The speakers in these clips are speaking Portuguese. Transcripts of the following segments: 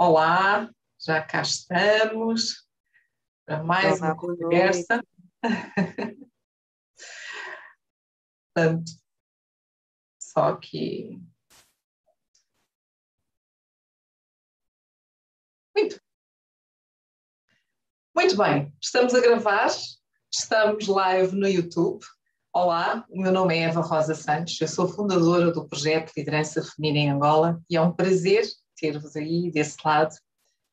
Olá, já cá estamos para mais Olá, uma conversa. Portanto, só que. Muito. Muito bem, estamos a gravar, estamos live no YouTube. Olá, o meu nome é Eva Rosa Santos, eu sou fundadora do projeto Liderança Feminina em Angola e é um prazer ter-vos aí desse lado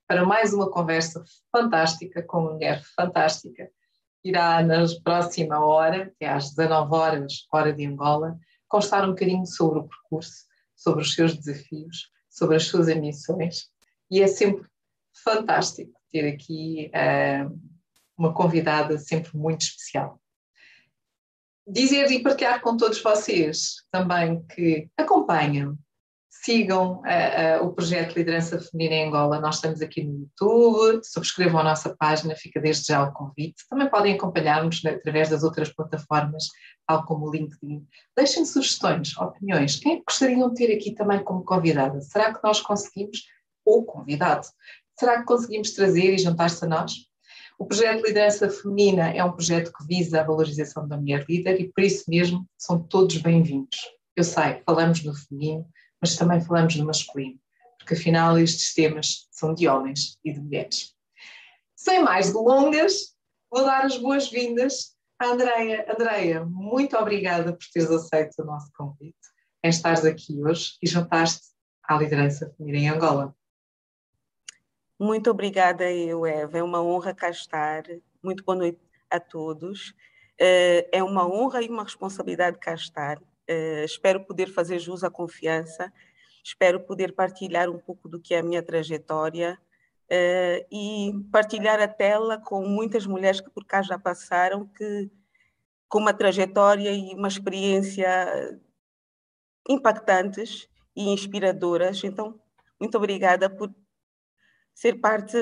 para mais uma conversa fantástica com uma mulher fantástica. Irá na próxima hora, que é às 19 horas, hora de Angola, constar um bocadinho sobre o percurso, sobre os seus desafios, sobre as suas ambições. E é sempre fantástico ter aqui uh, uma convidada sempre muito especial dizer e partilhar com todos vocês também que acompanham, sigam uh, uh, o projeto Liderança Feminina em Angola. Nós estamos aqui no YouTube, subscrevam a nossa página, fica desde já o convite. Também podem acompanhar-nos através das outras plataformas, tal como o LinkedIn. Deixem sugestões, opiniões. Quem é que gostariam de ter aqui também como convidada? Será que nós conseguimos, ou convidado, será que conseguimos trazer e juntar-se a nós? O projeto de Liderança Feminina é um projeto que visa a valorização da mulher líder e por isso mesmo são todos bem-vindos. Eu sei, falamos no feminino, mas também falamos no masculino, porque afinal estes temas são de homens e de mulheres. Sem mais delongas, vou dar as boas-vindas à Andreia. Andreia, muito obrigada por teres aceito o nosso convite em estares aqui hoje e juntaste à liderança feminina em Angola. Muito obrigada, eu, Eva. É uma honra cá estar. Muito boa noite a todos. Eh, é uma honra e uma responsabilidade cá estar. Eh, espero poder fazer jus à confiança, espero poder partilhar um pouco do que é a minha trajetória eh, e partilhar a tela com muitas mulheres que por cá já passaram, que com uma trajetória e uma experiência impactantes e inspiradoras. Então, muito obrigada por ser parte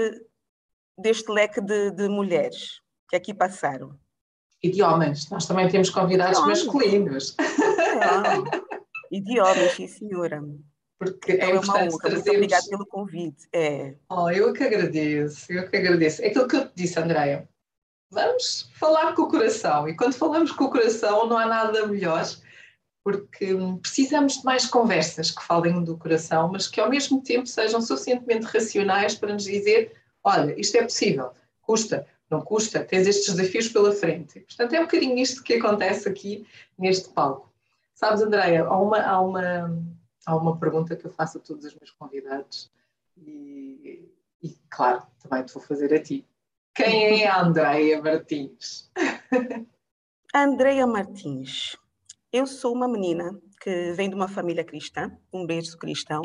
deste leque de, de mulheres que aqui passaram. E de homens, nós também temos convidados masculinos. De homens, sim, senhora. Porque então é, é uma honra. Trazermos... Muito obrigada pelo convite. É. Oh, eu que agradeço, eu que agradeço. É aquilo que eu te disse, Andréia. Vamos falar com o coração. E quando falamos com o coração, não há nada melhor porque precisamos de mais conversas que falem do coração, mas que ao mesmo tempo sejam suficientemente racionais para nos dizer: olha, isto é possível, custa, não custa, tens estes desafios pela frente. Portanto, é um bocadinho isto que acontece aqui neste palco. Sabes, Andréia, há uma, há, uma, há uma pergunta que eu faço a todos os meus convidados e, e claro, também te vou fazer a ti. Quem é a Andréia Martins? Andréia Martins eu sou uma menina que vem de uma família cristã, um berço cristão.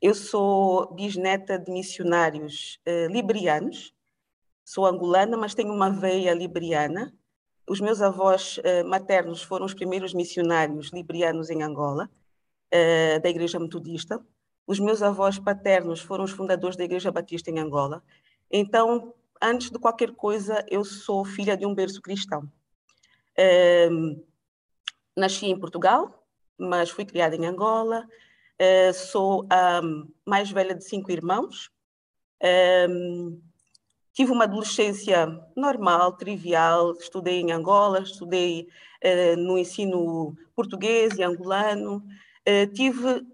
Eu sou bisneta de missionários eh, liberianos. Sou angolana, mas tenho uma veia liberiana. Os meus avós eh, maternos foram os primeiros missionários liberianos em Angola, eh, da Igreja Metodista. Os meus avós paternos foram os fundadores da Igreja Batista em Angola. Então, antes de qualquer coisa, eu sou filha de um berço cristão. Ehm, nasci em Portugal, mas fui criada em Angola. Sou a mais velha de cinco irmãos. Tive uma adolescência normal, trivial. Estudei em Angola, estudei uh, no ensino português e angolano. Uh, tive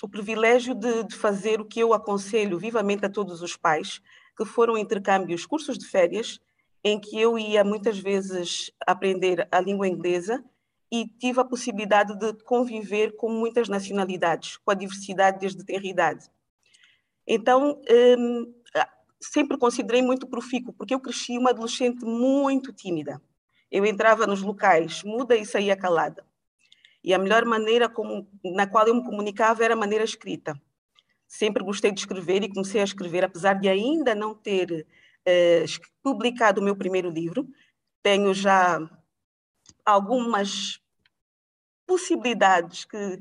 o privilégio de, de fazer o que eu aconselho vivamente a todos os pais, que foram intercâmbios, cursos de férias, em que eu ia muitas vezes aprender a língua inglesa e tive a possibilidade de conviver com muitas nacionalidades, com a diversidade desde ter idade. Então, hum, sempre considerei muito profícuo, porque eu cresci uma adolescente muito tímida. Eu entrava nos locais muda e saía calada. E a melhor maneira como, na qual eu me comunicava era a maneira escrita. Sempre gostei de escrever e comecei a escrever, apesar de ainda não ter eh, publicado o meu primeiro livro. Tenho já algumas possibilidades que,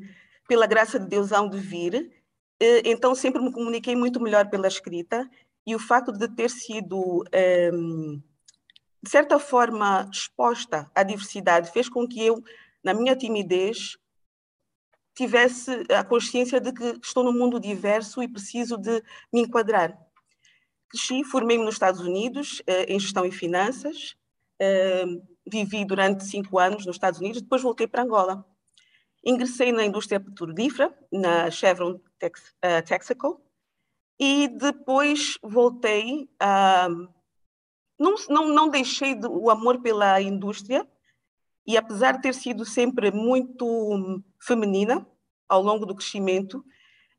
pela graça de Deus, hão de vir. Eh, então, sempre me comuniquei muito melhor pela escrita e o facto de ter sido, ehm, de certa forma, exposta à diversidade fez com que eu, na minha timidez, tivesse a consciência de que estou num mundo diverso e preciso de me enquadrar. Cresci, formei-me nos Estados Unidos em gestão e finanças, vivi durante cinco anos nos Estados Unidos, depois voltei para Angola. Ingressei na indústria petrolífera, na Chevron uh, Texaco, e depois voltei a. Não, não, não deixei de, o amor pela indústria, e apesar de ter sido sempre muito feminina ao longo do crescimento,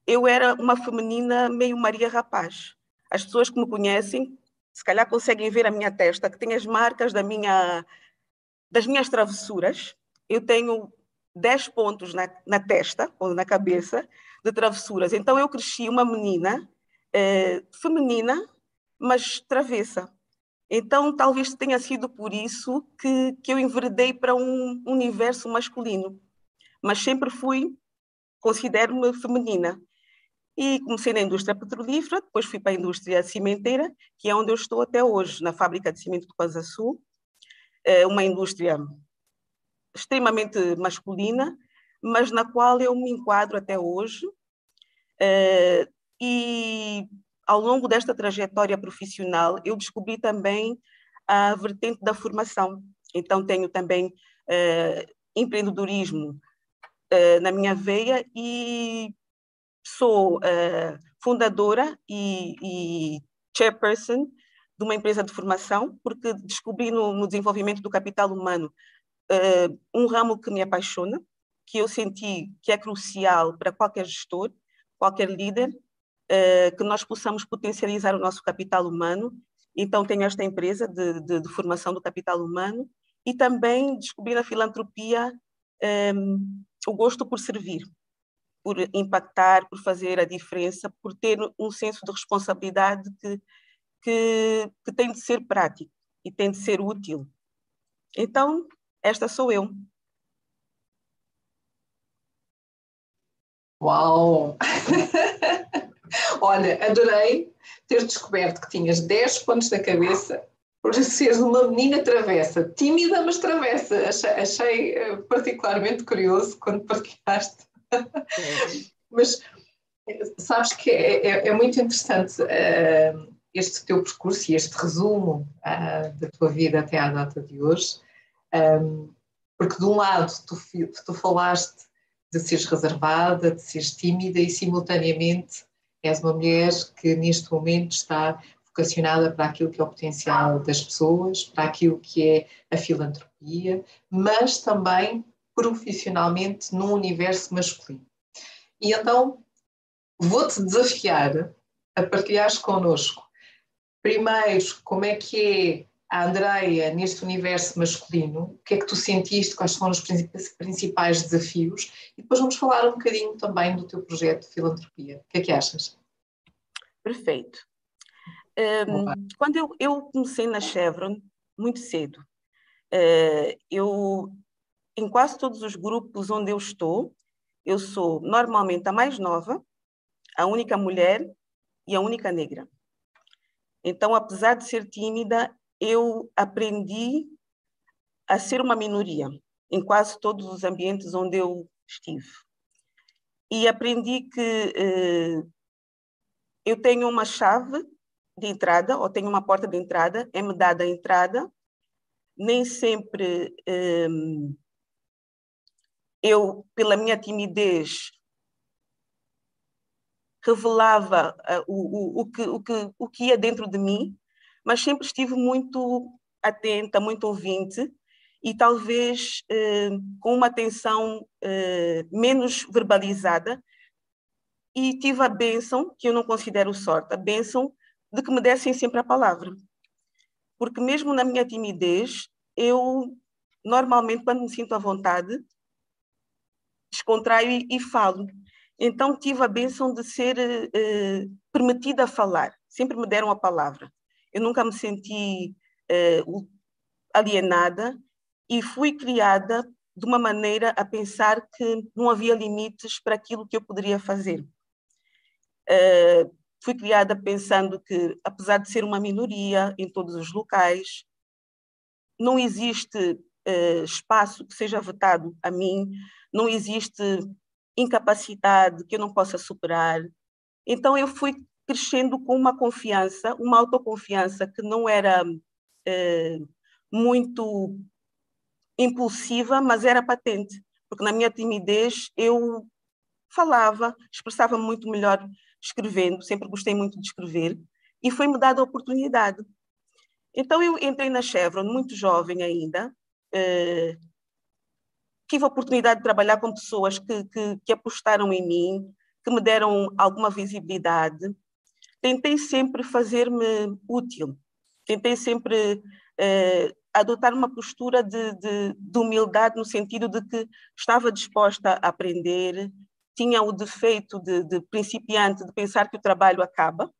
eu era uma feminina meio Maria Rapaz. As pessoas que me conhecem, se calhar conseguem ver a minha testa, que tem as marcas da minha, das minhas travessuras. Eu tenho 10 pontos na, na testa ou na cabeça de travessuras. Então eu cresci uma menina eh, feminina, mas travessa. Então talvez tenha sido por isso que, que eu enveredei para um universo masculino. Mas sempre fui, considero-me feminina. E comecei na indústria petrolífera, depois fui para a indústria cimenteira, que é onde eu estou até hoje, na fábrica de cimento de Coisa Sul, eh, uma indústria extremamente masculina, mas na qual eu me enquadro até hoje. Uh, e ao longo desta trajetória profissional, eu descobri também a vertente da formação. Então, tenho também uh, empreendedorismo uh, na minha veia e sou fundadora e, e chairperson de uma empresa de formação, porque descobri no, no desenvolvimento do capital humano um ramo que me apaixona, que eu senti que é crucial para qualquer gestor, qualquer líder, que nós possamos potencializar o nosso capital humano. Então, tenho esta empresa de, de, de formação do capital humano e também descobri na filantropia um, ehm, o gosto por servir, por impactar, por fazer a diferença, por ter um senso de responsabilidade que, que, que tem de ser prático e tem de ser útil. Então, esta sou eu. Uau! Olha, adorei ter descoberto que tinhas 10 pontos na cabeça por seres uma menina travessa, tímida, mas travessa. Achei, achei eh, particularmente curioso quando partilhaste. mas sabes que é, é, é muito interessante uh, este teu percurso e este resumo uh, da tua vida até à data de hoje. Um, porque de um lado tu, tu falaste de seres reservada, de seres tímida e simultaneamente és uma mulher que neste momento está vocacionada para aquilo que é o potencial das pessoas, para aquilo que é a filantropia, mas também profissionalmente num universo masculino. E então vou-te desafiar a partilhares connosco, primeiro, como é que é a Andreia neste universo masculino, o que é que tu sentiste, quais foram os principais desafios e depois vamos falar um bocadinho também do teu projeto de filantropia. O que é que achas? Perfeito. Um, quando eu, eu, comecei na Chevron, muito cedo, uh, eu, em quase todos os grupos onde eu estou, eu sou normalmente a mais nova, a única mulher e a única negra. Então, apesar de ser tímida, eu aprendi a ser uma minoria em quase todos os ambientes onde eu estive. E aprendi que eh, eu tenho uma chave de entrada, ou tenho uma porta de entrada, é-me dada a entrada, nem sempre eh, eu, pela minha timidez, revelava uh, o, o, o, que, o, que, o que ia dentro de mim, mas sempre estive muito atenta, muito ouvinte e talvez eh, com uma atenção eh, menos verbalizada e tive a bênção, que eu não considero sorte, a bênção de que me dessem sempre a palavra. Porque mesmo na minha timidez, eu normalmente quando me sinto à vontade, descontraio e, e falo. Então tive a bênção de ser eh, permitida a falar, sempre me deram a palavra eu nunca me senti uh, alienada e fui criada de uma maneira a pensar que não havia limites para aquilo que eu poderia fazer. Uh, fui criada pensando que, apesar de ser uma minoria em todos os locais, não existe uh, espaço que seja vetado a mim, não existe incapacidade que eu não possa superar. Então eu fui crescendo com uma confiança, uma autoconfiança que não era eh, muito impulsiva, mas era patente, porque na minha timidez eu falava, expressava muito melhor escrevendo, sempre gostei muito de escrever, e foi-me dada a oportunidade. Então eu entrei na Chevron muito jovem ainda, eh, tive a oportunidade de trabalhar com pessoas que, que, que, apostaram em mim, que me deram alguma visibilidade. Tentei sempre fazer-me útil, tentei sempre eh, adotar uma postura de, de, de, humildade no sentido de que estava disposta a aprender, tinha o defeito de, de principiante de pensar que o trabalho acaba,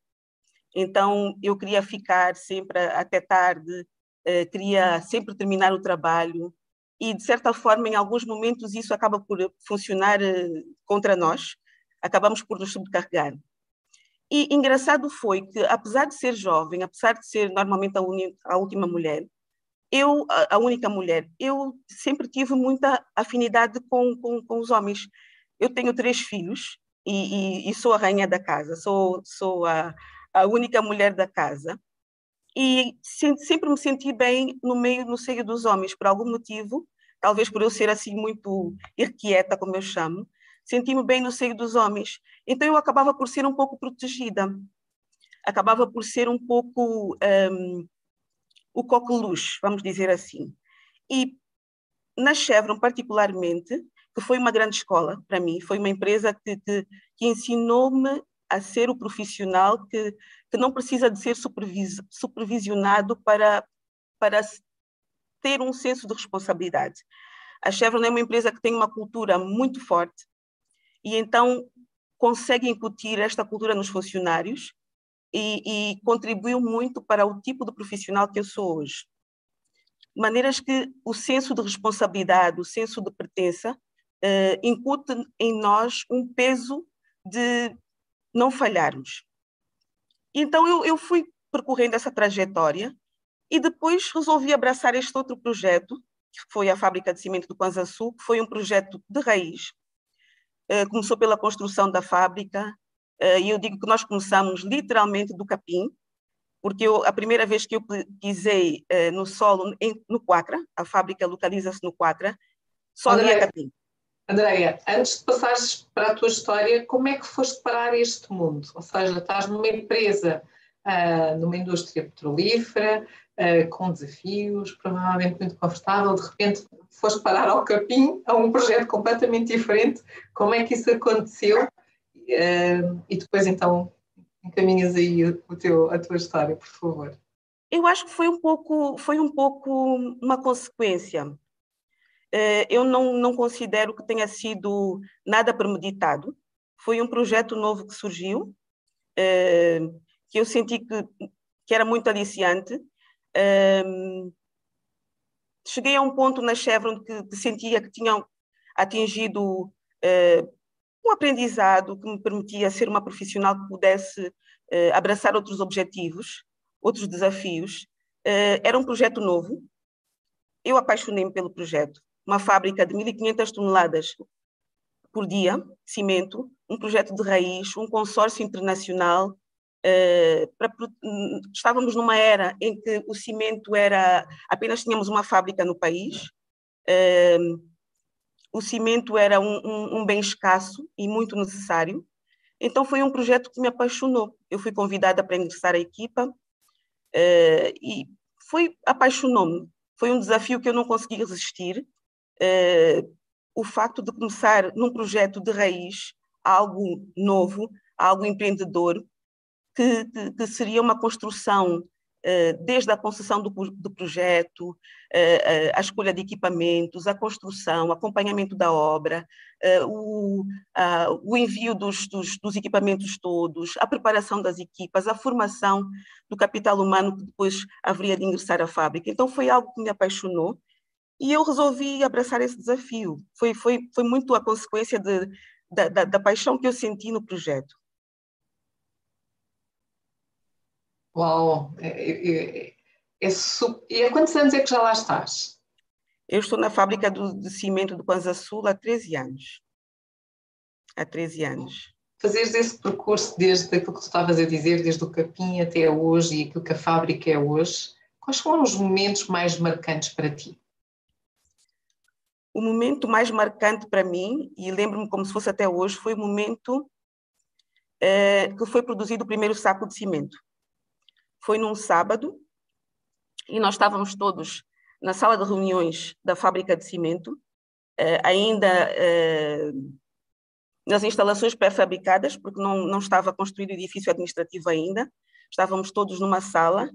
então eu queria ficar sempre até tarde, eh, queria sempre terminar o trabalho. E de certa forma em alguns momentos isso acaba por funcionar eh, contra nós, acabamos por nos sobrecarregar. E engraçado foi que apesar de ser jovem, apesar de ser normalmente a, a última mulher, eu, a, única mulher, eu sempre tive muita afinidade com, com, com os homens. Eu tenho três filhos e, e, e, sou a rainha da casa, sou, sou a, a única mulher da casa. E sempre me senti bem no meio, no seio dos homens, por algum motivo, talvez por eu ser assim muito irquieta, como eu chamo, senti-me bem no seio dos homens. Então eu acabava por ser um pouco protegida, acabava por ser um pouco um, o coqueluche, vamos dizer assim. E na Chevron, particularmente, que foi uma grande escola para mim, foi uma empresa que, que, que ensinou-me a ser o profissional que, que não precisa de ser supervis, supervisionado para, para ter um senso de responsabilidade. A Chevron é uma empresa que tem uma cultura muito forte e então consegue incutir esta cultura nos funcionários e, e contribuiu muito para o tipo de profissional que eu sou hoje. Maneiras que o senso de responsabilidade, o senso de pertença, uh, incute em nós um peso de não falharmos. Então eu, eu fui percorrendo essa trajetória e depois resolvi abraçar este outro projeto, que foi a Fábrica de Cimento do Panzaçu, que foi um projeto de raiz. Uh, começou pela construção da fábrica, uh, e eu digo que nós começamos literalmente do capim, porque eu, a primeira vez que eu pisei uh, no solo, em, no Quatra, a fábrica localiza-se no Quatra, só havia capim. Andréia, antes de passares para a tua história, como é que foste parar este mundo? Ou seja, estás numa empresa, uh, numa indústria petrolífera, uh, com desafios, provavelmente muito confortável, de repente foste parar ao capim, a um projeto completamente diferente. Como é que isso aconteceu? Uh, e depois então encaminhas aí o teu, a tua história, por favor. Eu acho que foi um pouco, foi um pouco uma consequência eh, eu não, não considero que tenha sido nada premeditado. Foi um projeto novo que surgiu, eh, que eu senti que, que era muito aliciante. Ehm, cheguei a um ponto na Chevron que, sentia que tinha atingido eh, um aprendizado que me permitia ser uma profissional que pudesse abraçar outros objetivos, outros desafios. Era um projeto novo. Eu apaixonei-me pelo projeto uma fábrica de 1.500 toneladas por dia, cimento, um projeto de raiz, um consórcio internacional. Uh, para, estávamos numa era em que o cimento era apenas tínhamos uma fábrica no país. Uh, o cimento era um, um, um, bem escasso e muito necessário. Então foi um projeto que me apaixonou. Eu fui convidada para ingressar à equipa uh, e foi apaixonou-me. Foi um desafio que eu não consegui resistir o facto de começar num projeto de raiz algo novo, algo empreendedor, que, que, que seria uma construção uh, desde a concessão do, do projeto, uh, a escolha de equipamentos, a construção, acompanhamento da obra, o, o, envio dos, dos, dos, equipamentos todos, a preparação das equipas, a formação do capital humano que depois haveria de ingressar à fábrica. Então foi algo que me apaixonou e eu resolvi abraçar esse desafio. Foi, foi, foi muito a consequência de, da, da, da paixão que eu senti no projeto. Uau! É, é, é, é super... E há quantos anos é que já lá estás? Eu estou na fábrica do, de cimento do Panza Sul há 13 anos. há 13 anos. Fazeres esse percurso desde aquilo que tu estavas a dizer, desde o capim até hoje e aquilo que a fábrica é hoje, quais foram os momentos mais marcantes para ti? O momento mais marcante para mim, e lembro-me como se fosse até hoje, foi o momento eh, que foi produzido o primeiro saco de cimento. Foi num sábado e nós estávamos todos na sala de reuniões da fábrica de cimento, eh, ainda eh, nas instalações pré-fabricadas, porque não, não estava construído o edifício administrativo ainda, estávamos todos numa sala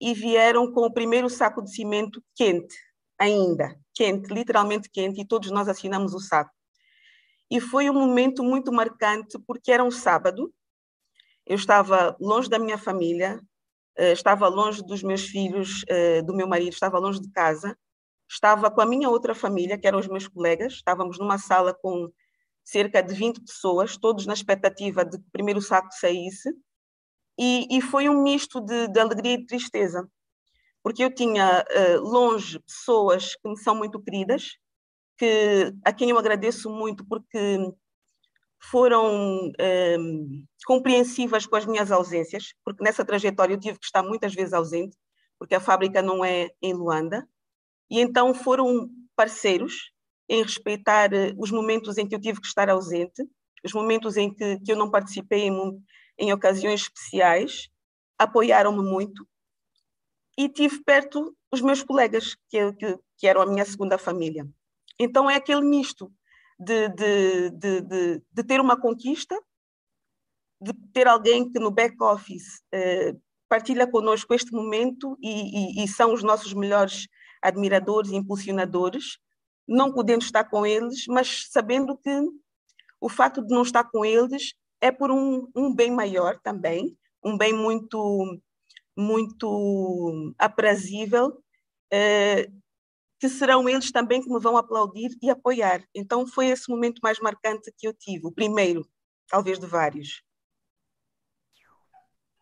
e vieram com o primeiro saco de cimento quente, ainda, quente, literalmente quente, e todos nós assinamos o saco. E foi um momento muito marcante, porque era um sábado, eu estava longe da minha família, estava longe dos meus filhos, eh, do meu marido, estava longe de casa, estava com a minha outra família, que eram os meus colegas, estávamos numa sala com cerca de 20 pessoas, todos na expectativa de que o primeiro saco saísse, e, e foi um misto de, de, alegria e tristeza, porque eu tinha uh, longe pessoas que me são muito queridas, que, a quem eu agradeço muito porque foram um, compreensivas com as minhas ausências, porque nessa trajetória eu tive que estar muitas vezes ausente, porque a fábrica não é em Luanda, e então foram parceiros em respeitar eh, os momentos em que eu tive que estar ausente, os momentos em que, que eu não participei em, em ocasiões especiais, apoiaram-me muito e tive perto os meus colegas, que, que, que eram a minha segunda família. Então é aquele misto de, de, de, de, ter uma conquista, de ter alguém que no back-office eh, partilha conosco este momento e, e, e, são os nossos melhores admiradores e impulsionadores, não podendo estar com eles, mas sabendo que o fato de não estar com eles é por um, um bem maior também, um bem muito, muito aprazível, eh, que serão eles também que me vão aplaudir e apoiar. Então foi esse momento mais marcante que eu tive, o primeiro, talvez de vários.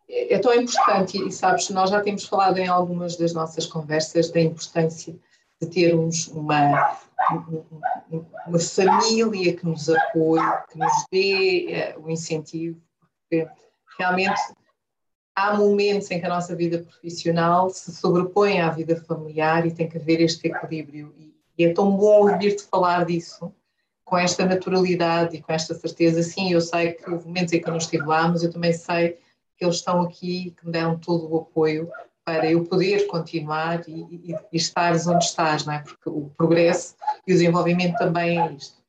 É, é tão importante, e sabes, nós já temos falado em algumas das nossas conversas da importância de termos uma, uma família que nos apoie, que nos dê uh, o incentivo, porque realmente há momentos em que a nossa vida profissional se sobrepõe à vida familiar e tem que haver este equilíbrio. E é tão bom ouvir-te falar disso, com esta naturalidade e com esta certeza. Sim, eu sei que houve momentos em que eu não estive lá, mas eu também sei que eles estão aqui, que me deram todo o apoio para eu poder continuar e, e, e onde estás, não é? Porque o progresso e o desenvolvimento também é isto.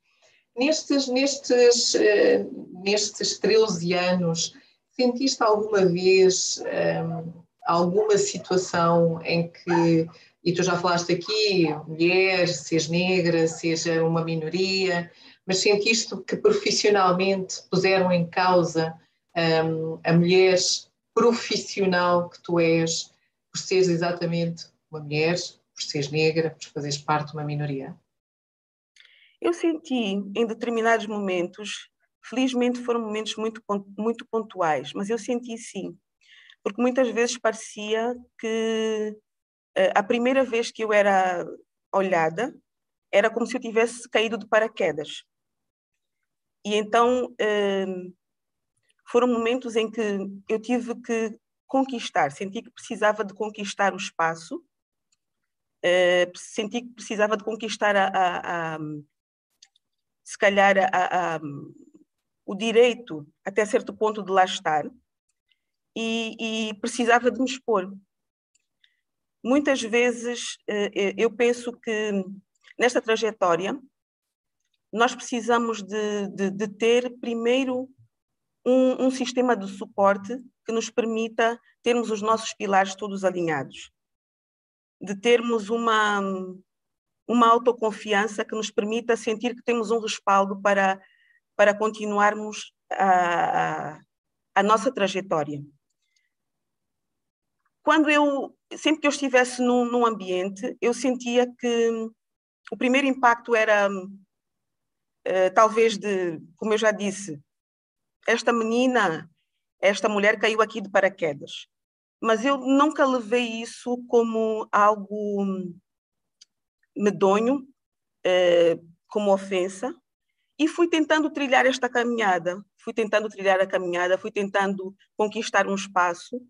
Nestes, nestes, uh, nestes 13 anos, Sentiste alguma vez um, alguma situação em que, e tu já falaste aqui, mulher, seja negra, seja uma minoria, mas sentiste que profissionalmente puseram em causa um, a mulher profissional que tu és, por seres exatamente uma mulher, por seres negra, por fazeres parte de uma minoria? Eu senti em determinados momentos Felizmente foram momentos muito, muito pontuais, mas eu senti sim, porque muitas vezes parecia que uh, a primeira vez que eu era olhada era como se eu tivesse caído de paraquedas. E então uh, foram momentos em que eu tive que conquistar, senti que precisava de conquistar o espaço, uh, senti que precisava de conquistar a, a, a se calhar a, o direito, até certo ponto, de lá estar e, e precisava de me expor. Muitas vezes eh, eh, eu penso que nesta trajetória nós precisamos de, de, de ter primeiro um, um, sistema de suporte que nos permita termos os nossos pilares todos alinhados, de termos uma, uma autoconfiança que nos permita sentir que temos um respaldo para para continuarmos a, a, a nossa trajetória. Quando eu, sempre que eu estivesse num, num ambiente, eu sentia que o primeiro impacto era, uh, talvez, de, como eu já disse, esta menina, esta mulher caiu aqui de paraquedas. Mas eu nunca levei isso como algo medonho, uh, como ofensa, E fui tentando trilhar esta caminhada, fui tentando trilhar a caminhada, fui tentando conquistar um espaço,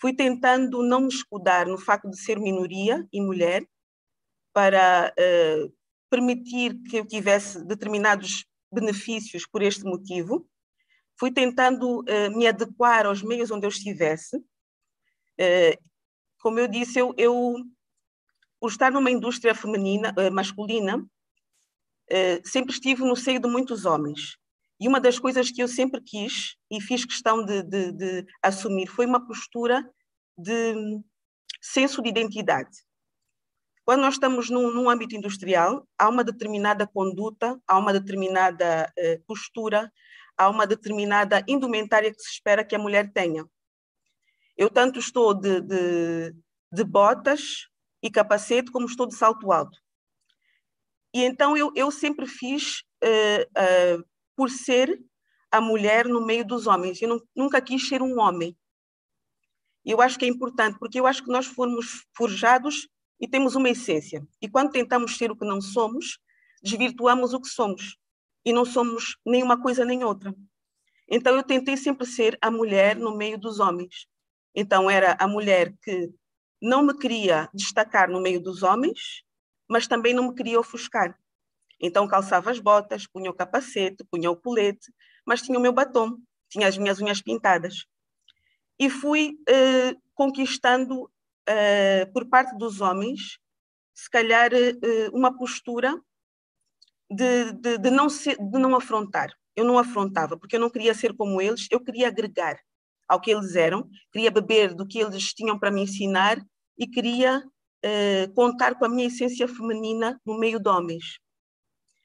fui tentando não me escudar no facto de ser minoria e mulher, para uh, permitir que eu tivesse determinados benefícios por este motivo. Fui tentando uh, me adequar aos meios onde eu estivesse. Uh, como eu disse, eu, eu, por estar numa indústria feminina, masculina, sempre estive no seio de muitos homens. E uma das coisas que eu sempre quis e fiz questão de, de, de assumir foi uma postura de senso de identidade. Quando nós estamos num, num, âmbito industrial, há uma determinada conduta, há uma determinada eh, postura, há uma determinada indumentária que se espera que a mulher tenha. Eu tanto estou de, de, de botas e capacete, como estou de salto alto. E então eu, eu sempre fiz eh, eh, por ser a mulher no meio dos homens. Eu não, nunca quis ser um homem. Eu acho que é importante, porque eu acho que nós fomos forjados e temos uma essência. E quando tentamos ser o que não somos, desvirtuamos o que somos. E não somos nem uma coisa nem outra. Então eu tentei sempre ser a mulher no meio dos homens. Então era a mulher que não me queria destacar no meio dos homens, mas também não me queria ofuscar. Então calçava as botas, punha o capacete, punha o colete, mas tinha o meu batom, tinha as minhas unhas pintadas. E fui eh, conquistando eh, por parte dos homens, se calhar eh, uma postura de, de, de, não ser, de não afrontar. Eu não afrontava, porque eu não queria ser como eles, eu queria agregar ao que eles eram, queria beber do que eles tinham para me ensinar e queria contar com a minha essência feminina no meio de homens.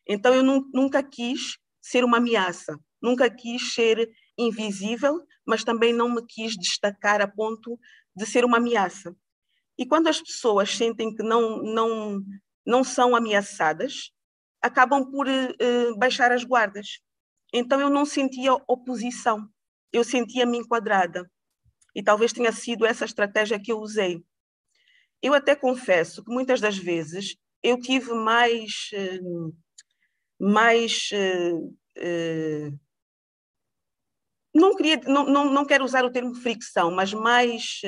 Então eu nunca quis ser uma ameaça, nunca quis ser invisível, mas também não me quis destacar a ponto de ser uma ameaça. E quando as pessoas sentem que não, não, não são ameaçadas, acabam por uh, baixar as guardas. Então eu não sentia oposição, eu sentia-me enquadrada. E talvez tenha sido essa estratégia que eu usei. Eu até confesso que muitas das vezes eu tive mais. Uh, mais uh, uh, não queria não, não, não quero usar o termo fricção, mas mais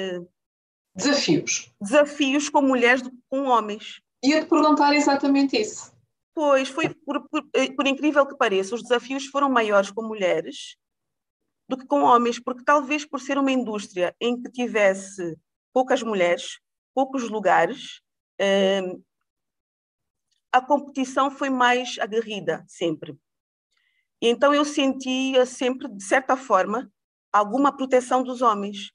desafios. Desafios com mulheres do que com homens. Ia-te perguntar exatamente isso. Pois, foi por, por, por, incrível que pareça, os desafios foram maiores com mulheres do que com homens, porque talvez por ser uma indústria em que tivesse poucas mulheres, poucos lugares, a competição foi mais aguerrida, sempre. E então eu sentia sempre, de certa forma, alguma proteção dos homens,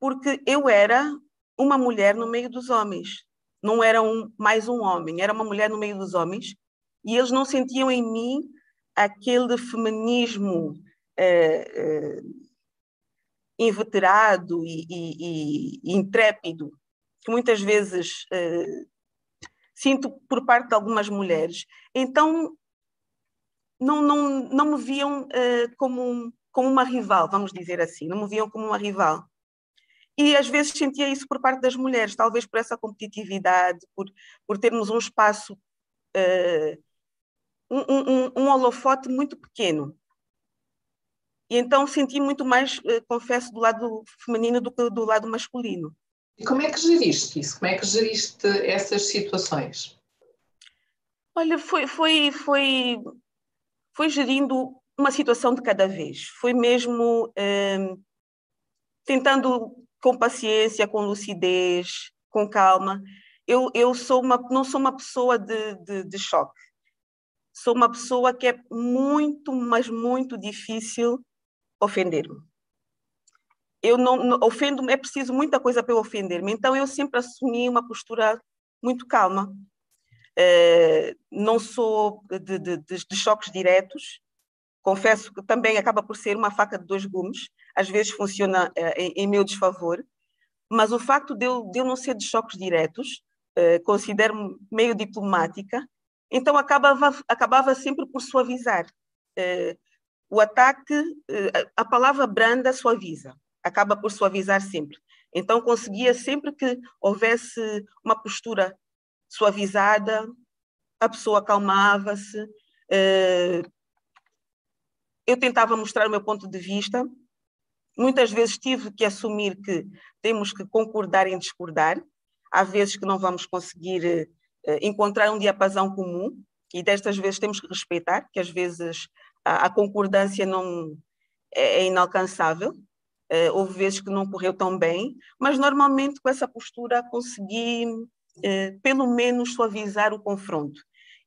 porque eu era uma mulher no meio dos homens, não era um, mais um homem, era uma mulher no meio dos homens, e eles não sentiam em mim aquele feminismo eh, eh, inveterado e, e, e, intrépido que muitas vezes eh, sinto por parte de algumas mulheres. Então, não, não, não me viam uh, como, como uma rival, vamos dizer assim, não me viam como uma rival. E às vezes sentia isso por parte das mulheres, talvez por essa competitividade, por, por termos um espaço, uh, um, um, um holofote muito pequeno. E então senti muito mais, uh, confesso, do lado feminino do que do lado masculino. E como é que geriste isso? Como é que geriste essas situações? Olha, foi, foi, foi, foi gerindo uma situação de cada vez. Foi mesmo eh, tentando com paciência, com lucidez, com calma. Eu, eu sou uma, não sou uma pessoa de, de, de choque. Sou uma pessoa que é muito, mas muito difícil ofender-me eu não, não ofendo, é preciso muita coisa para eu ofender-me. Então eu sempre assumi uma postura muito calma. Uh, não sou de, de, de, choques diretos. Confesso que também acaba por ser uma faca de dois gumes. Às vezes funciona uh, em, em, meu desfavor. Mas o facto de eu, de eu não ser de choques diretos, uh, considero-me meio diplomática, então acabava, acabava sempre por suavizar. o ataque, a palavra branda suaviza acaba por suavizar sempre. Então, conseguia sempre que houvesse uma postura suavizada, a pessoa acalmava-se, eh, eu tentava mostrar o meu ponto de vista. Muitas vezes tive que assumir que temos que concordar em discordar. Há vezes que não vamos conseguir uh, encontrar um diapasão comum e destas vezes temos que respeitar, que às vezes a, a concordância não é, é inalcançável. Uh, houve vezes que não correu tão bem, mas normalmente com essa postura consegui uh, pelo menos suavizar o confronto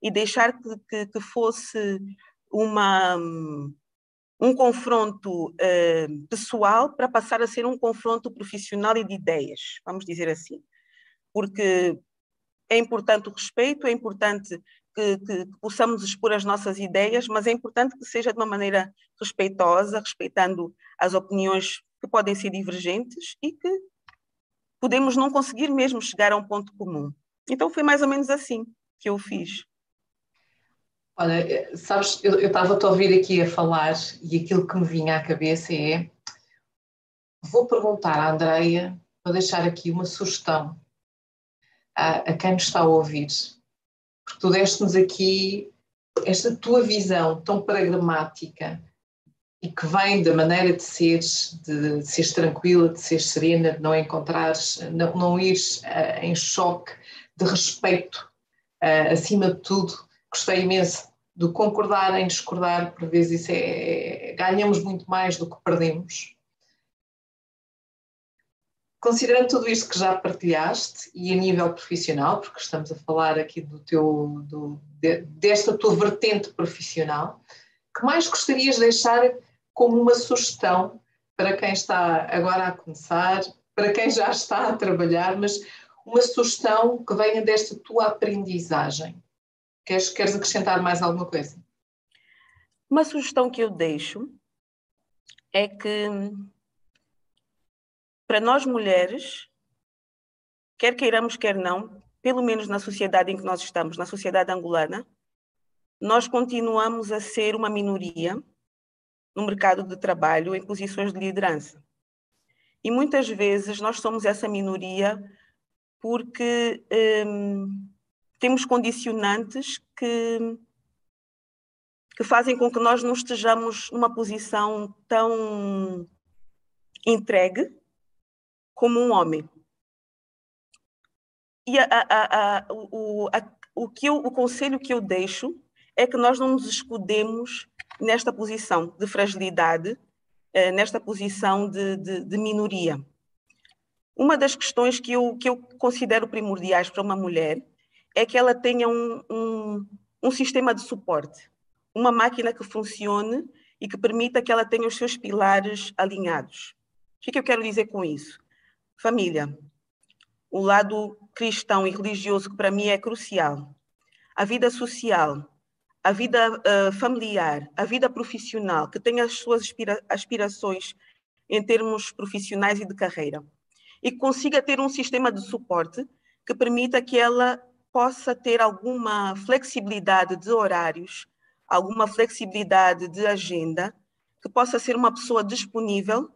e deixar que, que, que fosse uma, um confronto uh, pessoal para passar a ser um confronto profissional e de ideias, vamos dizer assim. Porque é importante o respeito, é importante que, que, possamos expor as nossas ideias, mas é importante que seja de uma maneira respeitosa, respeitando as opiniões que podem ser divergentes e que podemos não conseguir mesmo chegar a um ponto comum. Então foi mais ou menos assim que eu fiz. Olha, sabes, eu estava-te a ouvir aqui a falar e aquilo que me vinha à cabeça é vou perguntar à Andreia para deixar aqui uma sugestão a, a quem nos está a ouvir porque tu deste-nos aqui esta tua visão tão pragmática e que vem da maneira de seres, de, seres tranquila, de seres serena, de não encontrares, não, não ires uh, em choque, de respeito, uh, acima de tudo. Gostei imenso do concordar em discordar, por vezes isso é, ganhamos muito mais do que perdemos. Considerando tudo isto que já partilhaste e a nível profissional, porque estamos a falar aqui do teu, do, de, desta tua vertente profissional, que mais gostarias de deixar como uma sugestão para quem está agora a começar, para quem já está a trabalhar, mas uma sugestão que venha desta tua aprendizagem? Queres, queres acrescentar mais alguma coisa? Uma sugestão que eu deixo é que para nós mulheres, quer queiramos, quer não, pelo menos na sociedade em que nós estamos, na sociedade angolana, nós continuamos a ser uma minoria no mercado de trabalho em posições de liderança. E muitas vezes nós somos essa minoria porque hum, temos condicionantes que, que fazem com que nós não estejamos numa posição tão entregue como um homem. E a, a, a, o, o, conselho que eu deixo é que nós não nos escudemos nesta posição de fragilidade, eh, nesta posição de, de, de, minoria. Uma das questões que eu, que eu considero primordiais para uma mulher é que ela tenha um, um, um sistema de suporte, uma máquina que funcione e que permita que ela tenha os seus pilares alinhados. O que, é que eu quero dizer com isso? Família. O lado cristão e religioso que para mim é crucial. A vida social, a vida uh, familiar, a vida profissional, que tem as suas aspira aspirações em termos profissionais e de carreira. E consiga ter um sistema de suporte que permita que ela possa ter alguma flexibilidade de horários, alguma flexibilidade de agenda, que possa ser uma pessoa disponível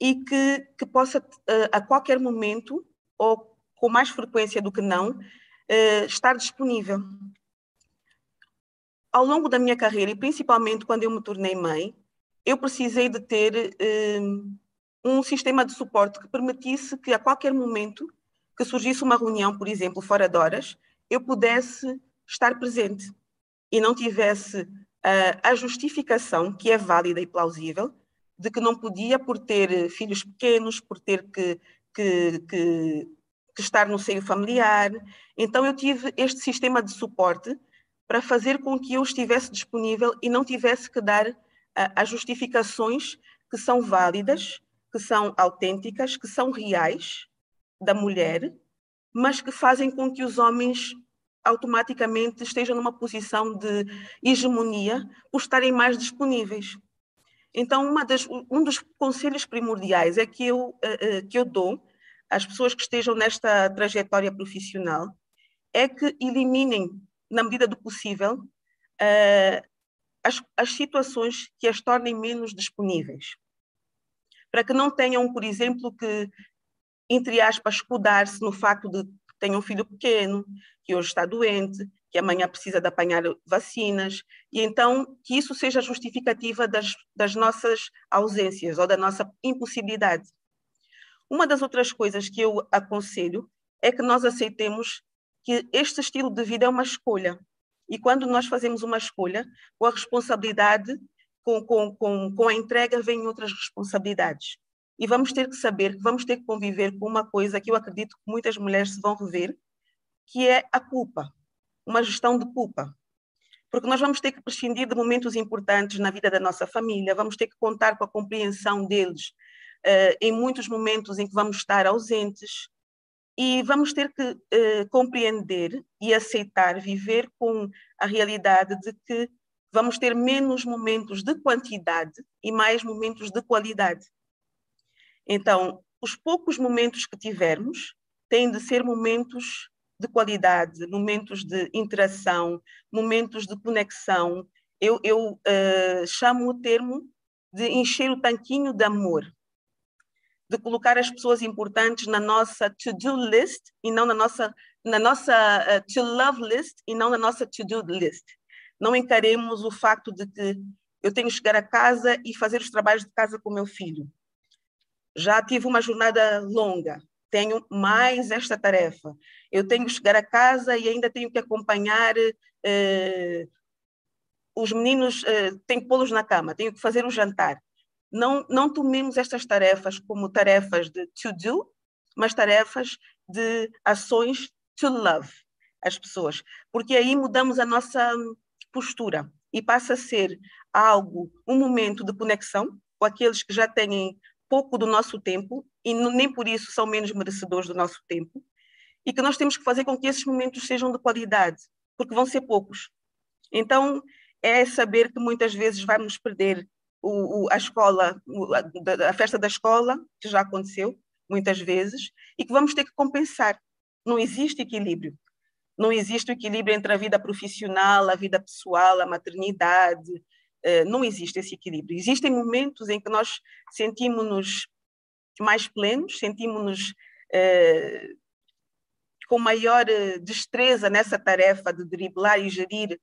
e que, que possa, uh, a qualquer momento, ou com mais frequência do que não, uh, estar disponível. Ao longo da minha carreira, e principalmente quando eu me tornei mãe, eu precisei de ter uh, um sistema de suporte que permitisse que a qualquer momento que surgisse uma reunião, por exemplo, fora de horas, eu pudesse estar presente e não tivesse uh, a justificação, que é válida e plausível, de que não podia por ter filhos pequenos, por ter que, que, que, que estar no seio familiar. Então eu tive este sistema de suporte para fazer com que eu estivesse disponível e não tivesse que dar as justificações que são válidas, que são autênticas, que são reais da mulher, mas que fazem com que os homens automaticamente estejam numa posição de hegemonia por estarem mais disponíveis. Então, das, um dos conselhos primordiais é que eu, uh, uh, que eu dou às pessoas que estejam nesta trajetória profissional é que eliminem, na medida do possível, uh, as, as situações que as tornem menos disponíveis. Para que não tenham, por exemplo, que, entre aspas, escudar-se no facto de tem um filho pequeno, que hoje está doente, que amanhã precisa de apanhar vacinas, e então que isso seja justificativa das, das nossas ausências ou da nossa impossibilidade. Uma das outras coisas que eu aconselho é que nós aceitemos que este estilo de vida é uma escolha. E quando nós fazemos uma escolha, com a responsabilidade, com, com, com, com a entrega, vêm outras responsabilidades. E vamos ter que saber vamos ter que conviver com uma coisa que eu acredito que muitas mulheres se vão rever, que é a culpa uma gestão de culpa. Porque nós vamos ter que prescindir de momentos importantes na vida da nossa família, vamos ter que contar com a compreensão deles uh, em muitos momentos em que vamos estar ausentes, e vamos ter que uh, compreender e aceitar viver com a realidade de que vamos ter menos momentos de quantidade e mais momentos de qualidade. Então, os poucos momentos que tivermos têm de ser momentos de qualidade, momentos de interação, momentos de conexão. Eu, eu uh, chamo o termo de encher o tanquinho de amor, de colocar as pessoas importantes na nossa to-do list e não na nossa, na nossa uh, to-love list e não na nossa to-do list. Não encaremos o facto de que eu tenho que chegar a casa e fazer os trabalhos de casa com meu filho. Já tive uma jornada longa, tenho mais esta tarefa. Eu tenho que chegar a casa e ainda tenho que acompanhar eh, os meninos, eh, tenho que pô-los na cama, tenho que fazer o jantar. Não, não tomemos estas tarefas como tarefas de to do, mas tarefas de ações to love as pessoas, porque aí mudamos a nossa postura e passa a ser algo, um momento de conexão com aqueles que já têm pouco do nosso tempo e nem por isso são menos merecedores do nosso tempo e que nós temos que fazer com que esses momentos sejam de qualidade, porque vão ser poucos. Então, é saber que muitas vezes vamos perder o, o, a escola, a, festa da escola, que já aconteceu muitas vezes, e que vamos ter que compensar. Não existe equilíbrio. Não existe o equilíbrio entre a vida profissional, a vida pessoal, a maternidade, eh, não existe esse equilíbrio. Existem momentos em que nós sentimos-nos mais plenos, sentimos-nos eh, com maior eh, destreza nessa tarefa de driblar e gerir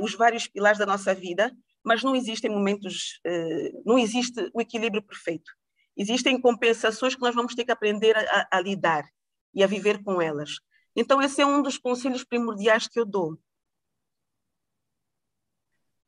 os vários pilares da nossa vida, mas não existem momentos, não existe o equilíbrio perfeito. Existem compensações que nós vamos ter que aprender a, a lidar e a viver com elas. Então, esse é um dos conselhos primordiais que eu dou.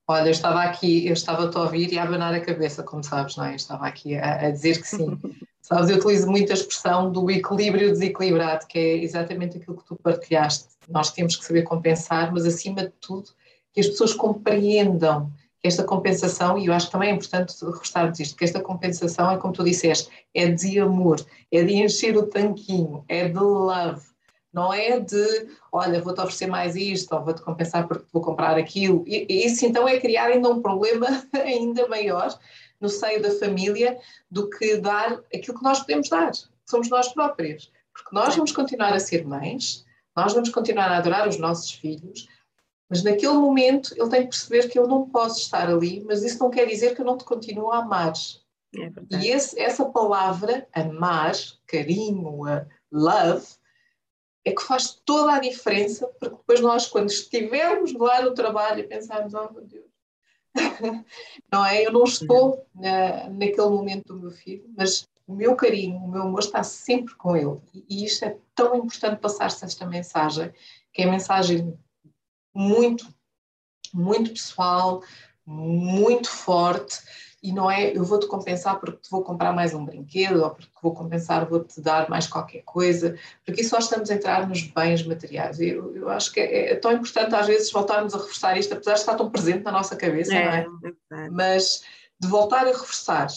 Olha, eu estava aqui, eu estava a ouvir e a abanar a cabeça, como sabes, não é? Eu estava aqui a, a dizer que sim. sabes, eu utilizo muito a expressão do equilíbrio desequilibrado, que é exatamente aquilo que tu partilhaste. Nós temos que saber compensar, mas acima de tudo, que as pessoas compreendam esta compensação, e eu acho que também é importante reforçarmos isto, que esta compensação é como tu disseste, é de amor, é de encher o tanquinho, é de love, não é de, olha, vou-te oferecer mais isto, ou vou-te compensar porque vou comprar aquilo. E, isso então é criar ainda um problema ainda maior no seio da família do que dar aquilo que nós podemos dar, somos nós próprios. Porque nós vamos continuar a ser mães, nós vamos continuar a adorar os nossos filhos, mas naquele momento ele tem que perceber que eu não posso estar ali, mas isso não quer dizer que eu não te continuo a amar. É e esse, essa palavra, amar, carinho, love, é que faz toda a diferença, porque depois nós, quando estivermos lá no trabalho pensarmos, oh meu Deus, não é? Eu não estou na, naquele momento do meu filho, mas o meu carinho, o meu amor está sempre com ele. E, e isto é tão importante passar-se esta mensagem, que é a mensagem muito, muito pessoal, muito forte, e não é eu vou-te compensar porque te vou comprar mais um brinquedo ou porque vou compensar, vou-te dar mais qualquer coisa, porque só estamos a entrar nos bens materiais. Eu, eu acho que é, é, tão importante às vezes voltarmos a reforçar isto, apesar de estar tão presente na nossa cabeça, é, não é? é Mas de voltar a reforçar.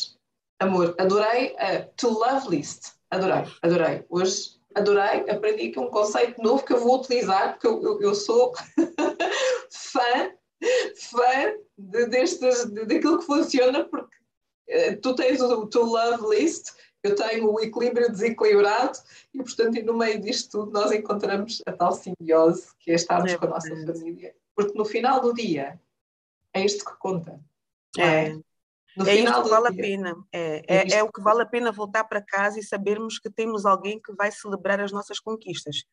Amor, adorei a To Love List, adorei, adorei. Hoje adorei, aprendi aqui um conceito novo que eu vou utilizar, porque eu, eu, eu sou fã fã de, destes, de, daquilo que funciona, porque uh, tu tens o teu love list, eu tenho o equilíbrio desequilibrado e, portanto, e no meio disto tudo nós encontramos a tal simbiose que é estarmos é com a nossa família. Porque no final do dia é isto que conta. É. é. No é isto que vale dia, a pena. É, é, é, é, o que vale a pena voltar para casa e sabermos que temos alguém que vai celebrar as nossas conquistas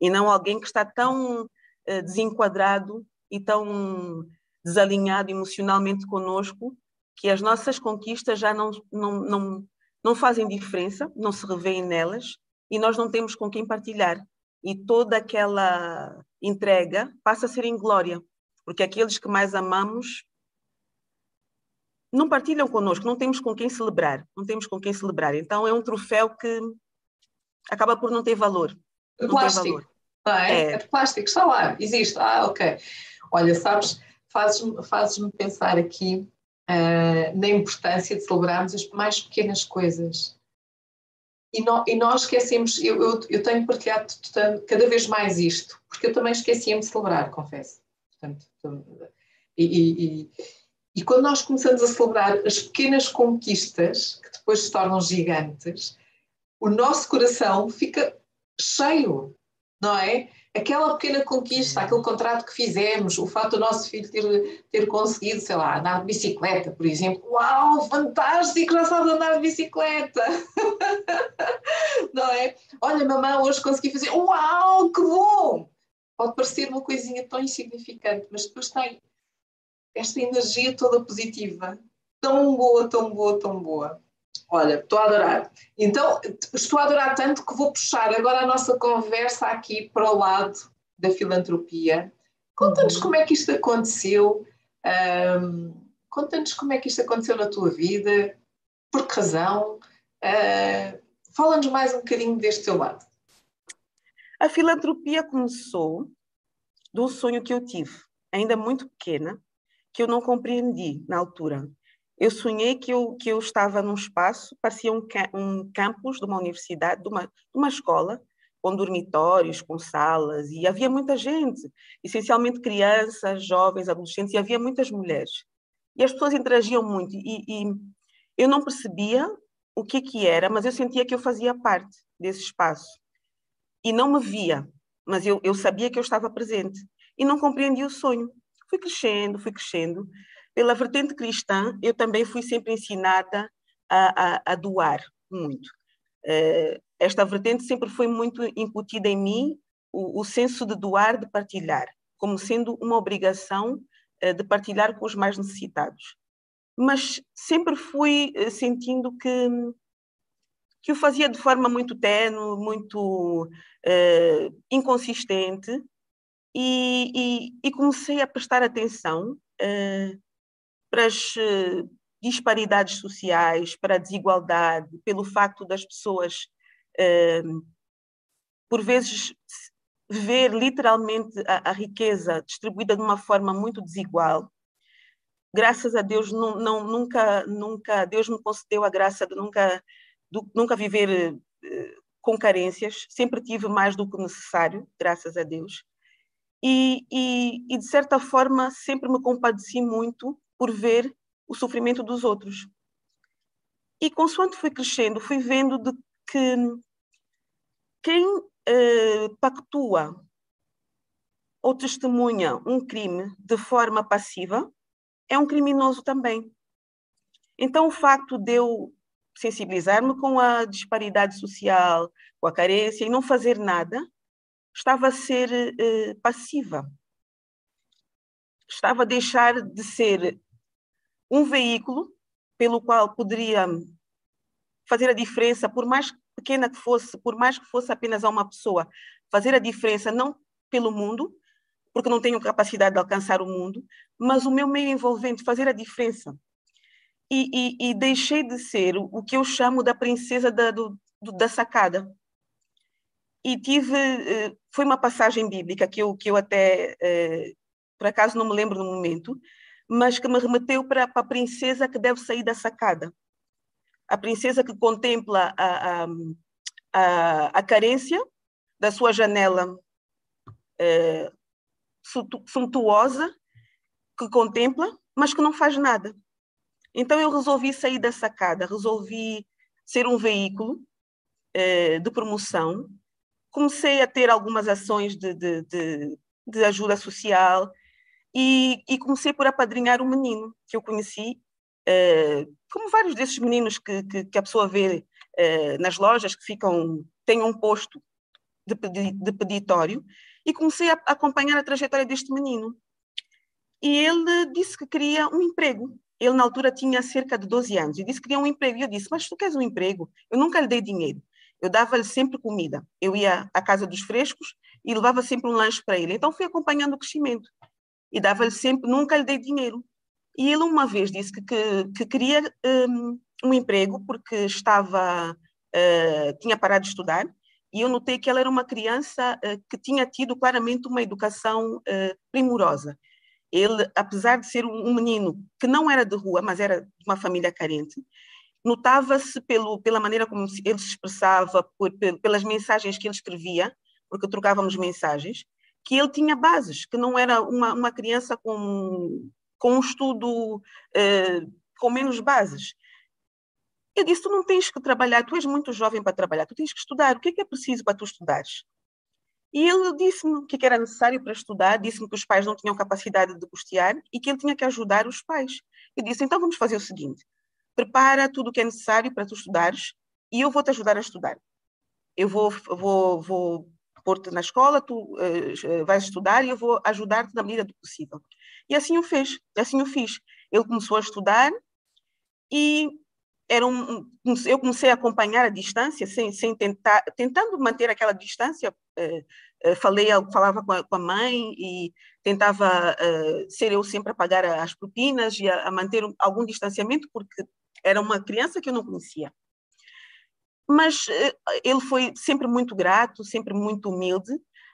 e não alguém que está tão uh, desenquadrado e tão desalinhado emocionalmente conosco que as nossas conquistas já não, não, não, não fazem diferença, não se revêem nelas e nós não temos com quem partilhar. E toda aquela entrega passa a ser em glória, porque aqueles que mais amamos não partilham conosco, não temos com quem celebrar, não temos com quem celebrar. Então é um troféu que acaba por não ter valor. Não plástico, valor. Não é? é? é de plástico, está lá, existe. Ah, ok. Olha, sabes, fazes-me fazes pensar aqui uh, na importância de celebrarmos as mais pequenas coisas. E, no, e nós esquecemos, eu, eu, eu, tenho partilhado cada vez mais isto, porque eu também esquecia-me de celebrar, confesso. Portanto, e, e, e quando nós começamos a celebrar as pequenas conquistas, que depois se tornam gigantes, o nosso coração fica cheio, não é? Aquela pequena conquista, aquele contrato que fizemos, o fato do nosso filho ter, ter conseguido, sei lá, andar de bicicleta, por exemplo. Uau, fantástico, já sabe andar de bicicleta! não é? Olha, mamãe, hoje consegui fazer. Uau, que bom! Pode parecer uma coisinha tão insignificante, mas depois tem esta energia toda positiva, tão boa, tão boa, tão boa. Olha, estou a adorar. Então, estou a adorar tanto que vou puxar agora a nossa conversa aqui para o lado da filantropia. Conta-nos uhum. como é que isto aconteceu, um, conta-nos como é que isto aconteceu na tua vida, por que razão. Uh, Fala-nos mais um bocadinho deste teu lado. A filantropia começou de um sonho que eu tive, ainda muito pequena, que eu não compreendi na altura. Eu sonhei que eu, que eu estava num espaço, parecia um, um campus de uma universidade, de uma, de uma escola, com dormitórios, com salas, e havia muita gente, essencialmente crianças, jovens, adolescentes, e havia muitas mulheres. E as pessoas interagiam muito, e, e eu não percebia o que que era, mas eu sentia que eu fazia parte desse espaço. E não me via, mas eu, eu sabia que eu estava presente. E não compreendia o sonho. Fui crescendo, fui crescendo, pela vertente cristã, eu também fui sempre ensinada a, a, a doar muito. Uh, esta vertente sempre foi muito incutida em mim, o, o, senso de doar, de partilhar, como sendo uma obrigação uh, de partilhar com os mais necessitados. Mas sempre fui uh, sentindo que, que o fazia de forma muito tenue, muito inconsistente, e, e, e, comecei a prestar atenção uh, para as eh, disparidades sociais, para a desigualdade, pelo facto das pessoas, uh, por vezes, ver literalmente a, a, riqueza distribuída de uma forma muito desigual. Graças a Deus, não, não, nunca, nunca, Deus me concedeu a graça de nunca, de, nunca viver uh, com carências. Sempre tive mais do que necessário, graças a Deus. E, e, e, de certa forma sempre me compadeci muito por ver o sofrimento dos outros. E consoante fui crescendo, fui vendo de que quem eh, pactua ou testemunha um crime de forma passiva é um criminoso também. Então, o facto de eu sensibilizar-me com a disparidade social, com a carência e não fazer nada, estava a ser eh, passiva. Estava a deixar de ser um veículo pelo qual poderia fazer a diferença, por mais pequena que fosse, por mais que fosse apenas a uma pessoa, fazer a diferença não pelo mundo, porque não tenho capacidade de alcançar o mundo, mas o meu meio envolvente, fazer a diferença. E, e, e deixei de ser o, que eu chamo da princesa da, do, da sacada. E tive, eh, foi uma passagem bíblica que eu, que eu até, eh, por acaso não me lembro no momento, mas que me remeteu para, para a princesa que deve sair da sacada. A princesa que contempla a, a, a, a carência da sua janela é, suntuosa, que contempla, mas que não faz nada. Então eu resolvi sair da sacada, resolvi ser um veículo é, de promoção. Comecei a ter algumas ações de, de, de, de ajuda social, e, e, comecei por apadrinhar um menino que eu conheci, uh, como vários desses meninos que, que, que a pessoa vê uh, nas lojas, que ficam, têm um posto de, de, de peditório, e comecei a acompanhar a trajetória deste menino. E ele disse que queria um emprego. Ele, na altura, tinha cerca de 12 anos e disse que queria um emprego. E eu disse: Mas tu queres um emprego? Eu nunca lhe dei dinheiro. Eu dava-lhe sempre comida. Eu ia à casa dos frescos e levava sempre um lanche para ele. Então fui acompanhando o crescimento e dava-lhe sempre, nunca lhe dei dinheiro. E ele uma vez disse que, que, que queria um, um, emprego porque estava, uh, tinha parado de estudar e eu notei que ela era uma criança uh, que tinha tido claramente uma educação uh, primorosa. Ele, apesar de ser um menino que não era de rua, mas era de uma família carente, notava-se pela maneira como ele se expressava, por, pelas mensagens que ele escrevia, porque trocávamos mensagens, que ele tinha bases, que não era uma, uma criança com, com um estudo uh, com menos bases. Eu disse: Tu não tens que trabalhar, tu és muito jovem para trabalhar, tu tens que estudar. O que é que é preciso para tu estudares? E ele disse-me o que, é que era necessário para estudar, disse-me que os pais não tinham capacidade de custear e que ele tinha que ajudar os pais. Eu disse: Então vamos fazer o seguinte: prepara tudo o que é necessário para tu estudares e eu vou te ajudar a estudar. Eu vou, vou, vou pôr-te na escola, tu uh, vais estudar e eu vou ajudar-te na medida do possível. E assim o fez, assim o fiz. Ele começou a estudar e era um, eu comecei a acompanhar a distância, sem, sem tentar, tentando manter aquela distância. Uh, uh, falei, falava com a, com a, mãe e tentava ser eu sempre a pagar as propinas e a, a manter algum distanciamento, porque era uma criança que eu não conhecia. Mas eh, ele foi sempre muito grato, sempre muito humilde,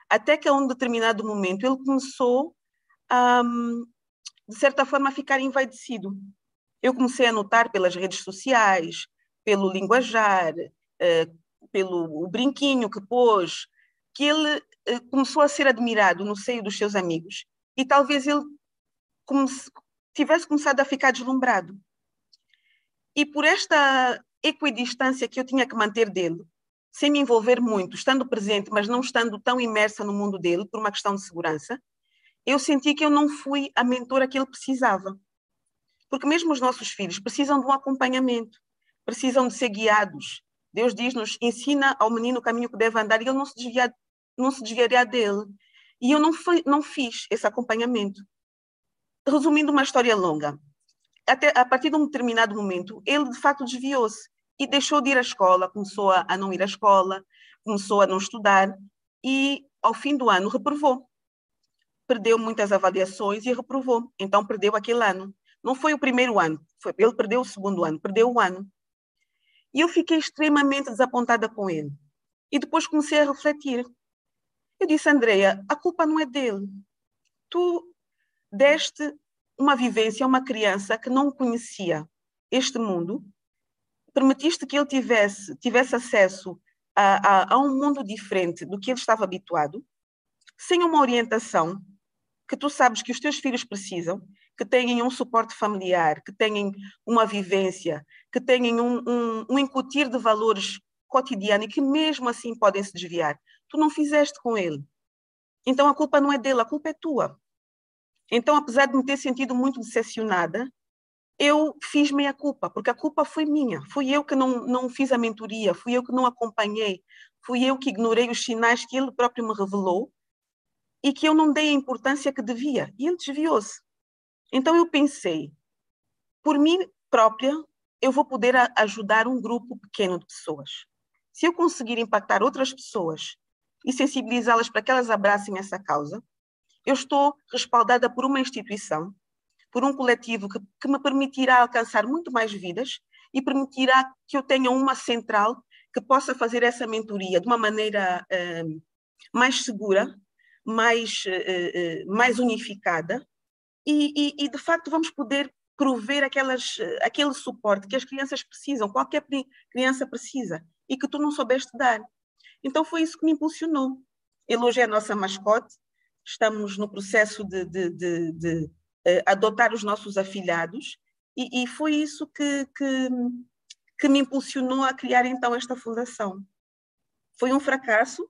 até que a um determinado momento ele começou, um, de certa forma, a ficar envaidecido. Eu comecei a notar pelas redes sociais, pelo linguajar, uh, pelo brinquinho que pôs, que ele uh, começou a ser admirado no seio dos seus amigos e talvez ele tivesse começado a ficar deslumbrado. E por esta equidistância que eu tinha que manter dele, sem me envolver muito, estando presente, mas não estando tão imersa no mundo dele, por uma questão de segurança, eu senti que eu não fui a mentora que ele precisava. Porque mesmo os nossos filhos precisam de um acompanhamento, precisam de ser guiados. Deus diz-nos: ensina ao menino o caminho que deve andar e ele não se, desvia, não se desviará dele. E eu não, fui, não fiz esse acompanhamento. Resumindo uma história longa, até a partir de um determinado momento, ele de facto desviou-se e deixou de ir à escola, começou a, a não ir à escola, começou a não estudar e ao fim do ano reprovou. Perdeu muitas avaliações e reprovou. Então perdeu aquele ano. Não foi o primeiro ano, foi, ele perdeu o segundo ano, perdeu o ano. E eu fiquei extremamente desapontada com ele. E depois comecei a refletir. Eu disse, Andreia, a culpa não é dele. Tu deste uma vivência uma criança que não conhecia este mundo, permitiste que ele tivesse, tivesse acesso a, a, a um mundo diferente do que ele estava habituado, sem uma orientação que tu sabes que os teus filhos precisam, que tenham um suporte familiar, que tenham uma vivência, que tenham um, um, um incutir de valores cotidiano e que mesmo assim podem se desviar. Tu não fizeste com ele. Então a culpa não é dele, a culpa é tua. Então, apesar de me ter sentido muito decepcionada, eu fiz meia culpa, porque a culpa foi minha. Fui eu que não, não fiz a mentoria, fui eu que não acompanhei, fui eu que ignorei os sinais que ele próprio me revelou e que eu não dei a importância que devia. E ele desviou-se. Então eu pensei, por mim própria, eu vou poder ajudar um grupo pequeno de pessoas. Se eu conseguir impactar outras pessoas e sensibilizá-las para que elas abracem essa causa, eu estou respaldada por uma instituição, por um coletivo que, que me permitirá alcançar muito mais vidas e permitirá que eu tenha uma central que possa fazer essa mentoria de uma maneira uh, mais segura, mais, uh, uh, mais unificada e, e, e, de facto vamos poder prover aquelas, aquele suporte que as crianças precisam, qualquer criança precisa e que tu não soubeste dar. Então foi isso que me impulsionou. Ele hoje é a nossa mascote, estamos no processo de, de, de, de uh, adotar os nossos afilhados, e, e foi isso que, que, que, me impulsionou a criar então esta fundação. Foi um fracasso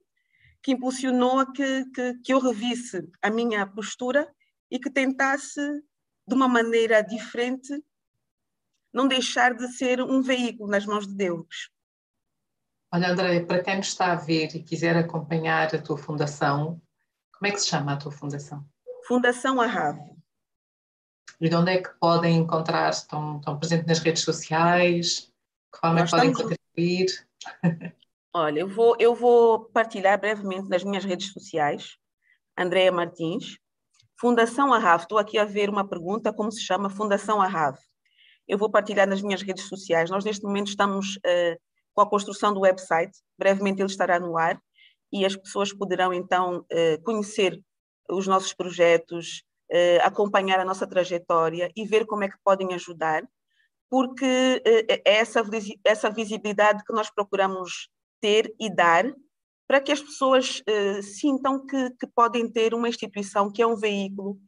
que impulsionou a que, que, que eu revisse a minha postura e que tentasse, de uma maneira diferente, não deixar de ser um veículo nas mãos de Deus. Olha, André, para quem nos está a ver e quiser acompanhar a tua fundação, Como é que se chama a tua fundação? Fundação Arrave. E de onde é que podem encontrar? Estão, estão presentes nas redes sociais? Forma é que podem estamos... contribuir? Olha, eu vou, eu vou partilhar brevemente nas minhas redes sociais. Andréa Martins. Fundação Arrave. Estou aqui a ver uma pergunta, como se chama Fundação Arrave. Eu vou partilhar nas minhas redes sociais. Nós, neste momento, estamos uh, com a construção do website. Brevemente ele estará no ar e as pessoas poderão, então, uh, conhecer os nossos projetos, uh, acompanhar a nossa trajetória e ver como é que podem ajudar, porque é essa, essa visibilidade que nós procuramos ter e dar para que as pessoas sintam que, que, podem ter uma instituição que é um veículo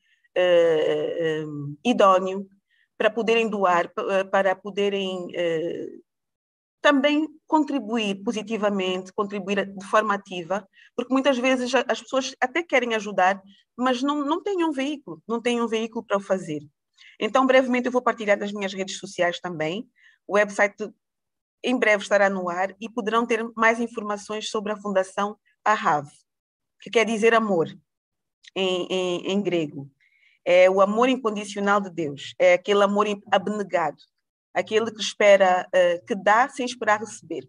idóneo para poderem doar, para poderem também contribuir positivamente, contribuir de forma ativa, porque muitas vezes as pessoas até querem ajudar, mas não, não têm um veículo, não têm um veículo para o fazer. Então, brevemente, eu vou partilhar nas minhas redes sociais também. O website em breve estará no ar e poderão ter mais informações sobre a Fundação Ahav, que quer dizer amor em, em, em grego. É o amor incondicional de Deus, é aquele amor abnegado, aquele que espera, uh, que dá sem esperar receber.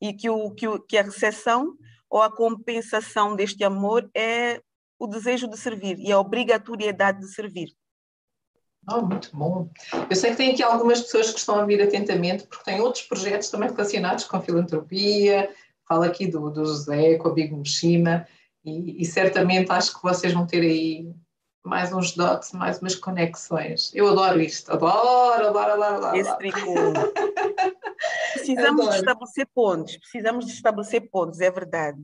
E que, o, que, o, que a recepção ou a compensação deste amor é o desejo de servir e a obrigatoriedade de servir. Oh, muito bom. Eu sei que tem aqui algumas pessoas que estão a vir atentamente, porque têm outros projetos também relacionados com filantropia. Fala aqui do, do José, com a Big Mushima, e, e, certamente acho que vocês vão ter aí mais uns dots, mais umas conexões. Eu adoro isto, adoro, adoro, adoro, adoro. Esse Precisamos adoro. de estabelecer pontos, precisamos de estabelecer pontos, é verdade.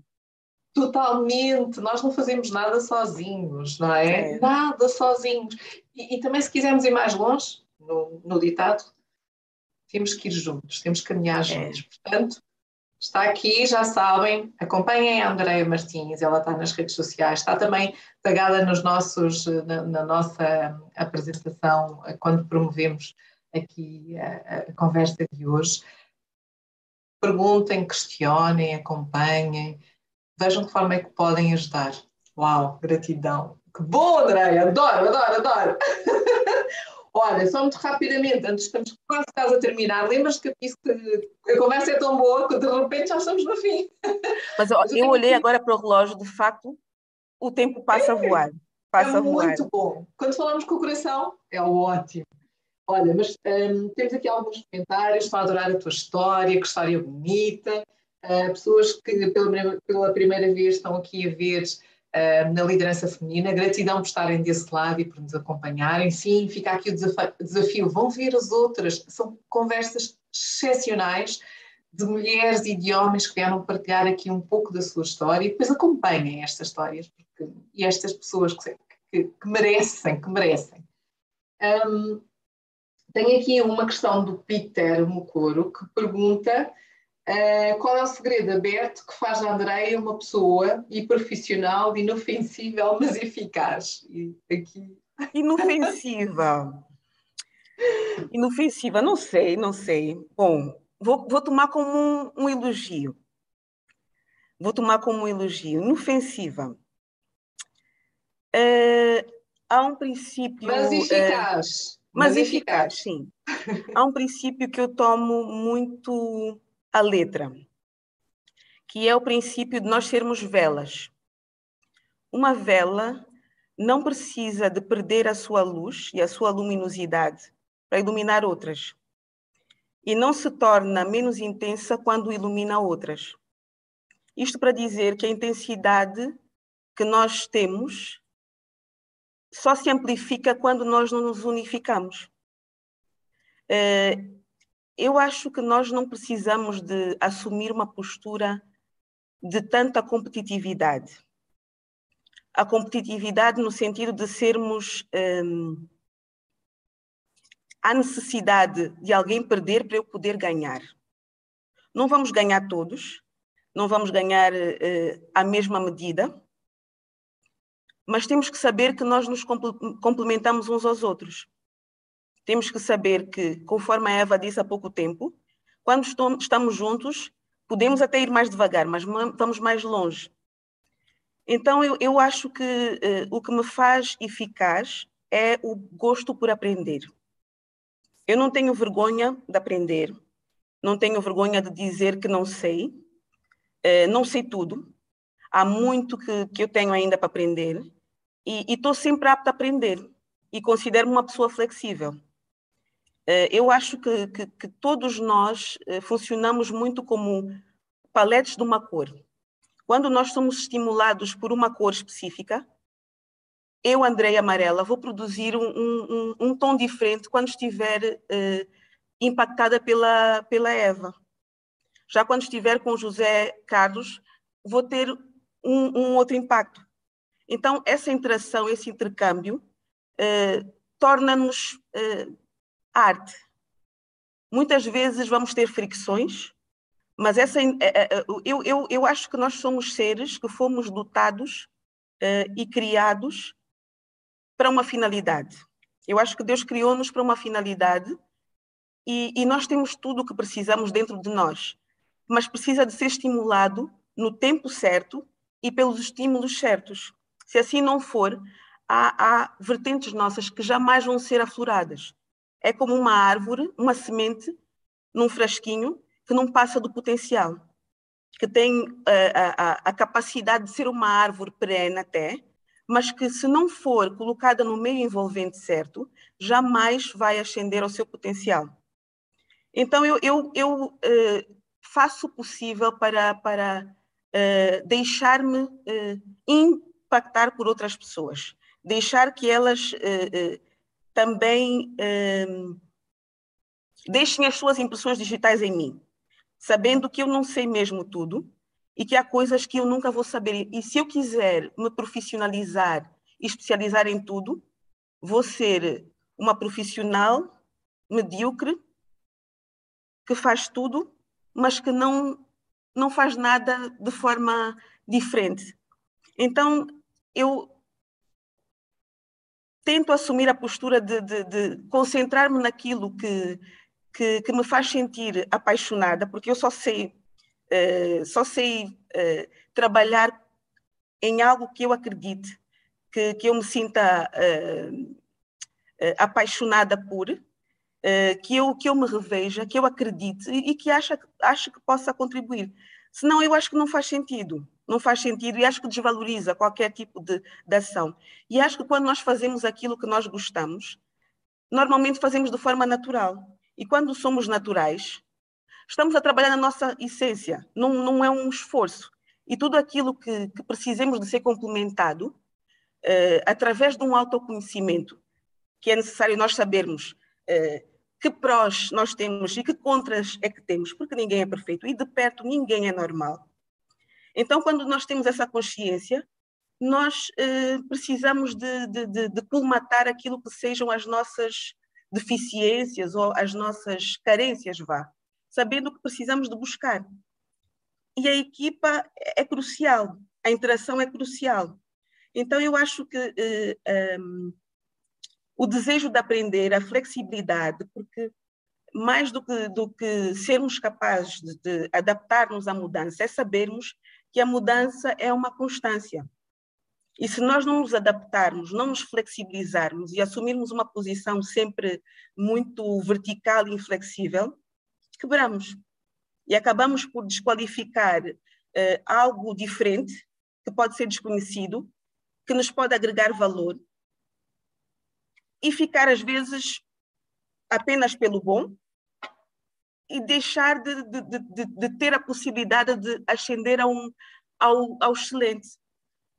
Totalmente, nós não fazemos nada sozinhos, não é? é. Nada sozinhos. E, e, também, se quisermos ir mais longe, no, no, ditado, temos que ir juntos, temos que caminhar é. juntos. Portanto, está aqui, já sabem, acompanhem a Andreia Martins, ela está nas redes sociais, está também tagada nos nossos, na, na nossa apresentação, quando promovemos aqui a, a conversa de hoje. Perguntem, questionem, acompanhem vejam de forma é que podem ajudar. Uau, gratidão. Que bom, Andréia, adoro, adoro, adoro. Olha, só muito rapidamente, antes estamos quase, quase a terminar, lembras que disse que a conversa é tão boa que de repente já estamos no fim. Mas, Mas eu, eu olhei agora para o relógio, de facto, o tempo passa é, a voar. Passa é a voar. muito bom. Quando falamos com o coração, é ótimo. Olha, mas um, temos aqui alguns comentários, estou a adorar a tua história, que história bonita. Uh, pessoas que pela, pela, primeira vez estão aqui a ver na liderança feminina. Gratidão por estarem desse lado e por nos acompanharem. Sim, fica aqui o desafio, desafio. Vão ver as outras. São conversas excepcionais de mulheres e de homens que vieram partilhar aqui um pouco da sua história e depois acompanhem estas histórias porque, e estas pessoas que, que, que merecem, que merecem. Um, tenho aqui uma questão do Peter Mocoro que pergunta Uh, qual é o segredo aberto que faz a Andreia uma pessoa e profissional, inofensível, mas eficaz? E aqui... Inofensiva. Inofensiva, não sei, não sei. Bom, vou, vou tomar como um, um, elogio. Vou tomar como um elogio. Inofensiva. Uh, há um princípio. Mas eficaz. Uh, mas, mas eficaz, eficaz, sim. há um princípio que eu tomo muito a letra, que é o princípio de nós sermos velas. Uma vela não precisa de perder a sua luz e a sua luminosidade para iluminar outras. E não se torna menos intensa quando ilumina outras. Isto para dizer que a intensidade que nós temos só se amplifica quando nós não nos unificamos. Eh, eu acho que nós não precisamos de assumir uma postura de tanta competitividade. A competitividade no sentido de sermos. Hum, há necessidade de alguém perder para eu poder ganhar. Não vamos ganhar todos, não vamos ganhar uh, a mesma medida, mas temos que saber que nós nos complementamos uns aos outros. Temos que saber que, conforme a Eva disse há pouco tempo, quando estamos juntos, podemos até ir mais devagar, mas vamos mais longe. Então, eu, eu acho que uh, o que me faz eficaz é o gosto por aprender. Eu não tenho vergonha de aprender, não tenho vergonha de dizer que não sei, uh, não sei tudo, há muito que, que eu tenho ainda para aprender e estou sempre apta a aprender e considero-me uma pessoa flexível. Uh, eu acho que, que, que todos nós funcionamos muito como paletes de uma cor quando nós somos estimulados por uma cor específica, eu, Andréia Amarela, vou produzir um, um, um, tom diferente quando estiver uh, impactada pela, pela Eva. Já quando estiver com José Carlos, vou ter um, um outro impacto. Então, essa interação, esse intercâmbio, torna-nos arte. Muitas vezes vamos ter fricções, mas essa, eh, eh, eh, eu, eu, eu acho que nós somos seres que fomos dotados uh, e criados para uma finalidade. Eu acho que Deus criou-nos para uma finalidade e, e nós temos tudo o que precisamos dentro de nós, mas precisa de ser estimulado no tempo certo e pelos estímulos certos. Se assim não for, há, há vertentes nossas que jamais vão ser afloradas. É como uma árvore, uma semente num frasquinho que não passa do potencial, que tem eh, a, a, a capacidade de ser uma árvore perene até, mas que se não for colocada no meio envolvente certo, jamais vai ascender ao seu potencial. Então, eu, eu, eu eh, faço o possível para, para eh, deixar-me impactar por outras pessoas, deixar que elas também deixem as suas impressões digitais em mim sabendo que eu não sei mesmo tudo e que há coisas que eu nunca vou saber. E se eu quiser me profissionalizar e especializar em tudo, vou ser uma profissional medíocre que faz tudo, mas que não não faz nada de forma diferente. Então, eu tento assumir a postura de, de, de concentrar-me naquilo que, que, que me faz sentir apaixonada, porque eu só sei, uh, só sei uh, trabalhar em algo que eu acredite, que, que eu me sinta uh, apaixonada por, que, eu, que eu me reveja, que eu acredite e, e que acha, acho que possa contribuir. Senão, eu acho que não faz sentido. Não faz sentido e acho que desvaloriza qualquer tipo de, de ação. E acho que quando nós fazemos aquilo que nós gostamos, normalmente fazemos de forma natural. E quando somos naturais, estamos a trabalhar na nossa essência, não, não é um esforço. E tudo aquilo que, que precisemos de ser complementado, uh, através de um autoconhecimento, que é necessário nós sabermos uh, que prós nós temos e que contras é que temos, porque ninguém é perfeito e de perto ninguém é normal. Então, quando nós temos essa consciência, nós uh, precisamos de, de, de, de colmatar aquilo que sejam as nossas deficiências ou as nossas carências, vá, sabendo que precisamos de buscar. E a equipa é crucial, a interação é crucial. Então, eu acho que eh, um, o desejo de aprender, a flexibilidade, porque mais do que, do que sermos capazes de, de adaptar-nos à mudança, é sabermos que a mudança é uma constância. E se nós não nos adaptarmos, não nos flexibilizarmos e assumirmos uma posição sempre muito vertical e inflexível, quebramos. E acabamos por desqualificar uh, algo diferente, que pode ser desconhecido, que nos pode agregar valor, e ficar, às vezes, apenas pelo bom, e deixar de, de, de, de ter a possibilidade de ascender a um, ao, ao excelente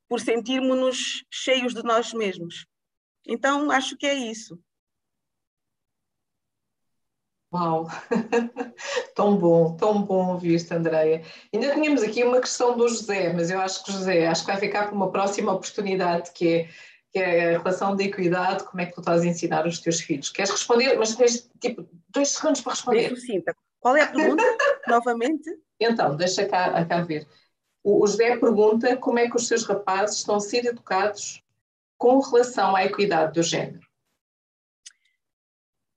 por sentirmos-nos cheios de nós mesmos. Então, acho que é isso. Uau, tão bom, tão bom ouvir-te, Andreia. Ainda tínhamos aqui uma questão do José, mas eu acho que José, acho que vai ficar para uma próxima oportunidade, que é, que é a relação da equidade, como é que tu estás a ensinar os teus filhos. Queres responder? Mas tens tipo dois segundos para responder. Sucinta. Qual é a pergunta, novamente? Então, deixa cá, cá ver. O José pergunta como é que os seus rapazes estão a ser educados com relação à equidade do género.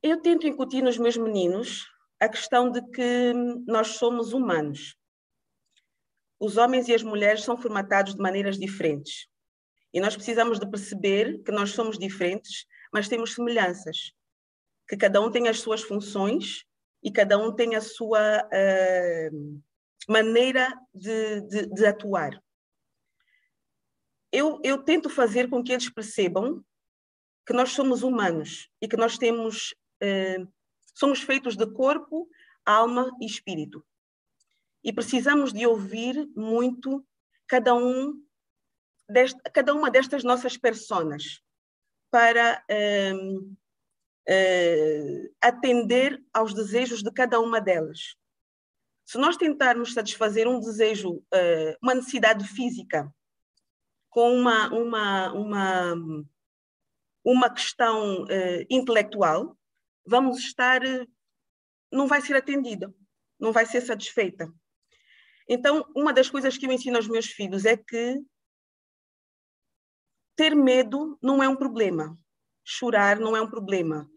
Eu tento incutir nos meus meninos a questão de que nós somos humanos. os homens e as mulheres são formatados de maneiras diferentes. E nós precisamos de perceber que nós somos diferentes, mas temos semelhanças. Que cada um tem as suas funções e cada um tem a sua uh, maneira de, de, de atuar. Eu, eu, tento fazer com que eles percebam que nós somos humanos e que nós temos uh, somos feitos de corpo, alma e espírito. E precisamos de ouvir muito cada um deste, cada uma destas nossas personas para uh, uh, atender aos desejos de cada uma delas. Se nós tentarmos satisfazer um desejo, uh, uma necessidade física, com uma, uma, uma, uma questão intelectual, vamos estar, não vai ser atendida, não vai ser satisfeita. Então, uma das coisas que eu ensino aos meus filhos é que ter medo não é um problema, chorar não é um problema,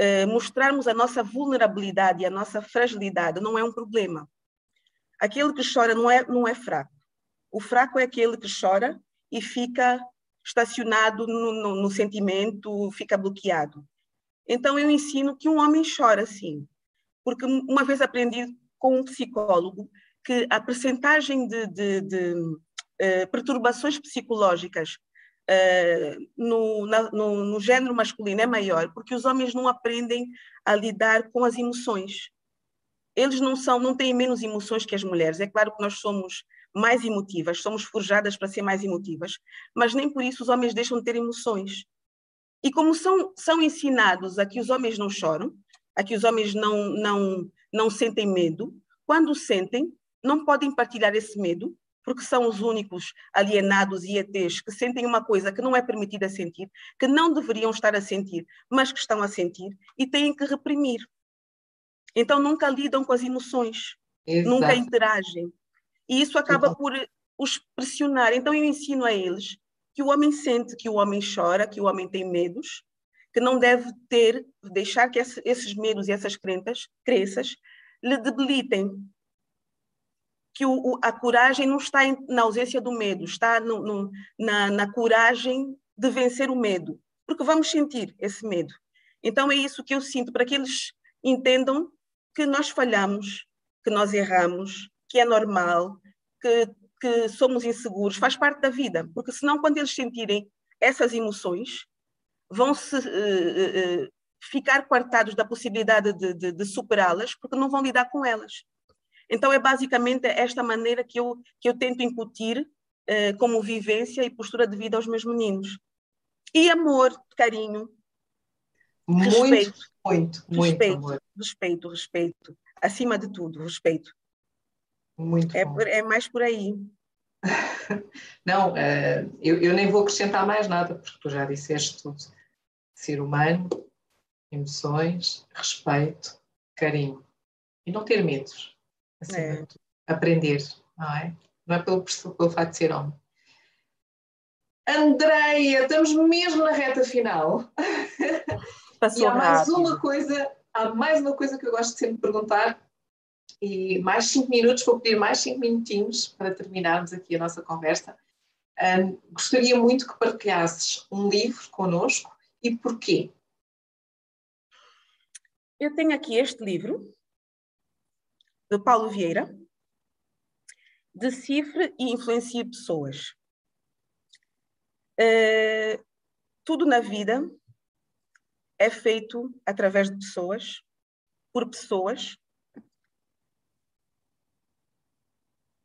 uh, mostrarmos a nossa vulnerabilidade e a nossa fragilidade não é um problema. Aquele que chora não é, não é fraco. O fraco é aquele que chora e fica estacionado no, no, no sentimento, fica bloqueado. Então eu ensino que um homem chora sim, porque uma vez aprendi com um psicólogo que a percentagem de, de, de uh, perturbações psicológicas uh, no, na, no, no género masculino é maior, porque os homens não aprendem a lidar com as emoções. Eles não são, não têm menos emoções que as mulheres. É claro que nós somos mais emotivas, somos forjadas para ser mais emotivas, mas nem por isso os homens deixam de ter emoções. E como são, são ensinados a que os homens não choram, a que os homens não, não, não sentem medo, quando sentem, não podem partilhar esse medo, porque são os únicos alienados e ETs que sentem uma coisa que não é permitida sentir, que não deveriam estar a sentir, mas que estão a sentir e têm que reprimir. Então nunca lidam com as emoções, Exato. nunca interagem. E isso acaba por os pressionar. Então eu ensino a eles que o homem sente, que o homem chora, que o homem tem medos, que não deve ter, deixar que esses medos e essas crenças, crenças lhe debilitem. Que o, a coragem não está em, na ausência do medo, está no, no, na, na coragem de vencer o medo, porque vamos sentir esse medo. Então é isso que eu sinto, para que eles entendam que nós falhamos, que nós erramos, que é normal, que que somos inseguros, faz parte da vida, porque senão quando eles sentirem essas emoções, vão se uh, uh, ficar quartados da possibilidade de, de, de superá-las, porque não vão lidar com elas. Então é basicamente esta maneira que eu, que eu tento incutir uh, como vivência e postura de vida aos meus meninos. E amor, carinho, muito, respeito, muito, muito respeito, amor. respeito, respeito, acima de tudo, respeito. Muito é, bom. é mais por aí. Não, uh, eu, eu, nem vou acrescentar mais nada, porque tu já disseste tudo. Ser humano, emoções, respeito, carinho. E não ter medos. Assim, é. Aprender, não é? Não é pelo, pelo facto de ser homem. Andreia, estamos mesmo na reta final. Passou e há mais rápido. uma coisa, há mais uma coisa que eu gosto de sempre perguntar, e mais cinco minutos, vou pedir mais cinco minutinhos para terminarmos aqui a nossa conversa. Um, gostaria muito que partilhasses um livro connosco e porquê. Eu tenho aqui este livro, de Paulo Vieira, Decifre e Influencie Pessoas. Uh, tudo na vida é feito através de pessoas, por pessoas,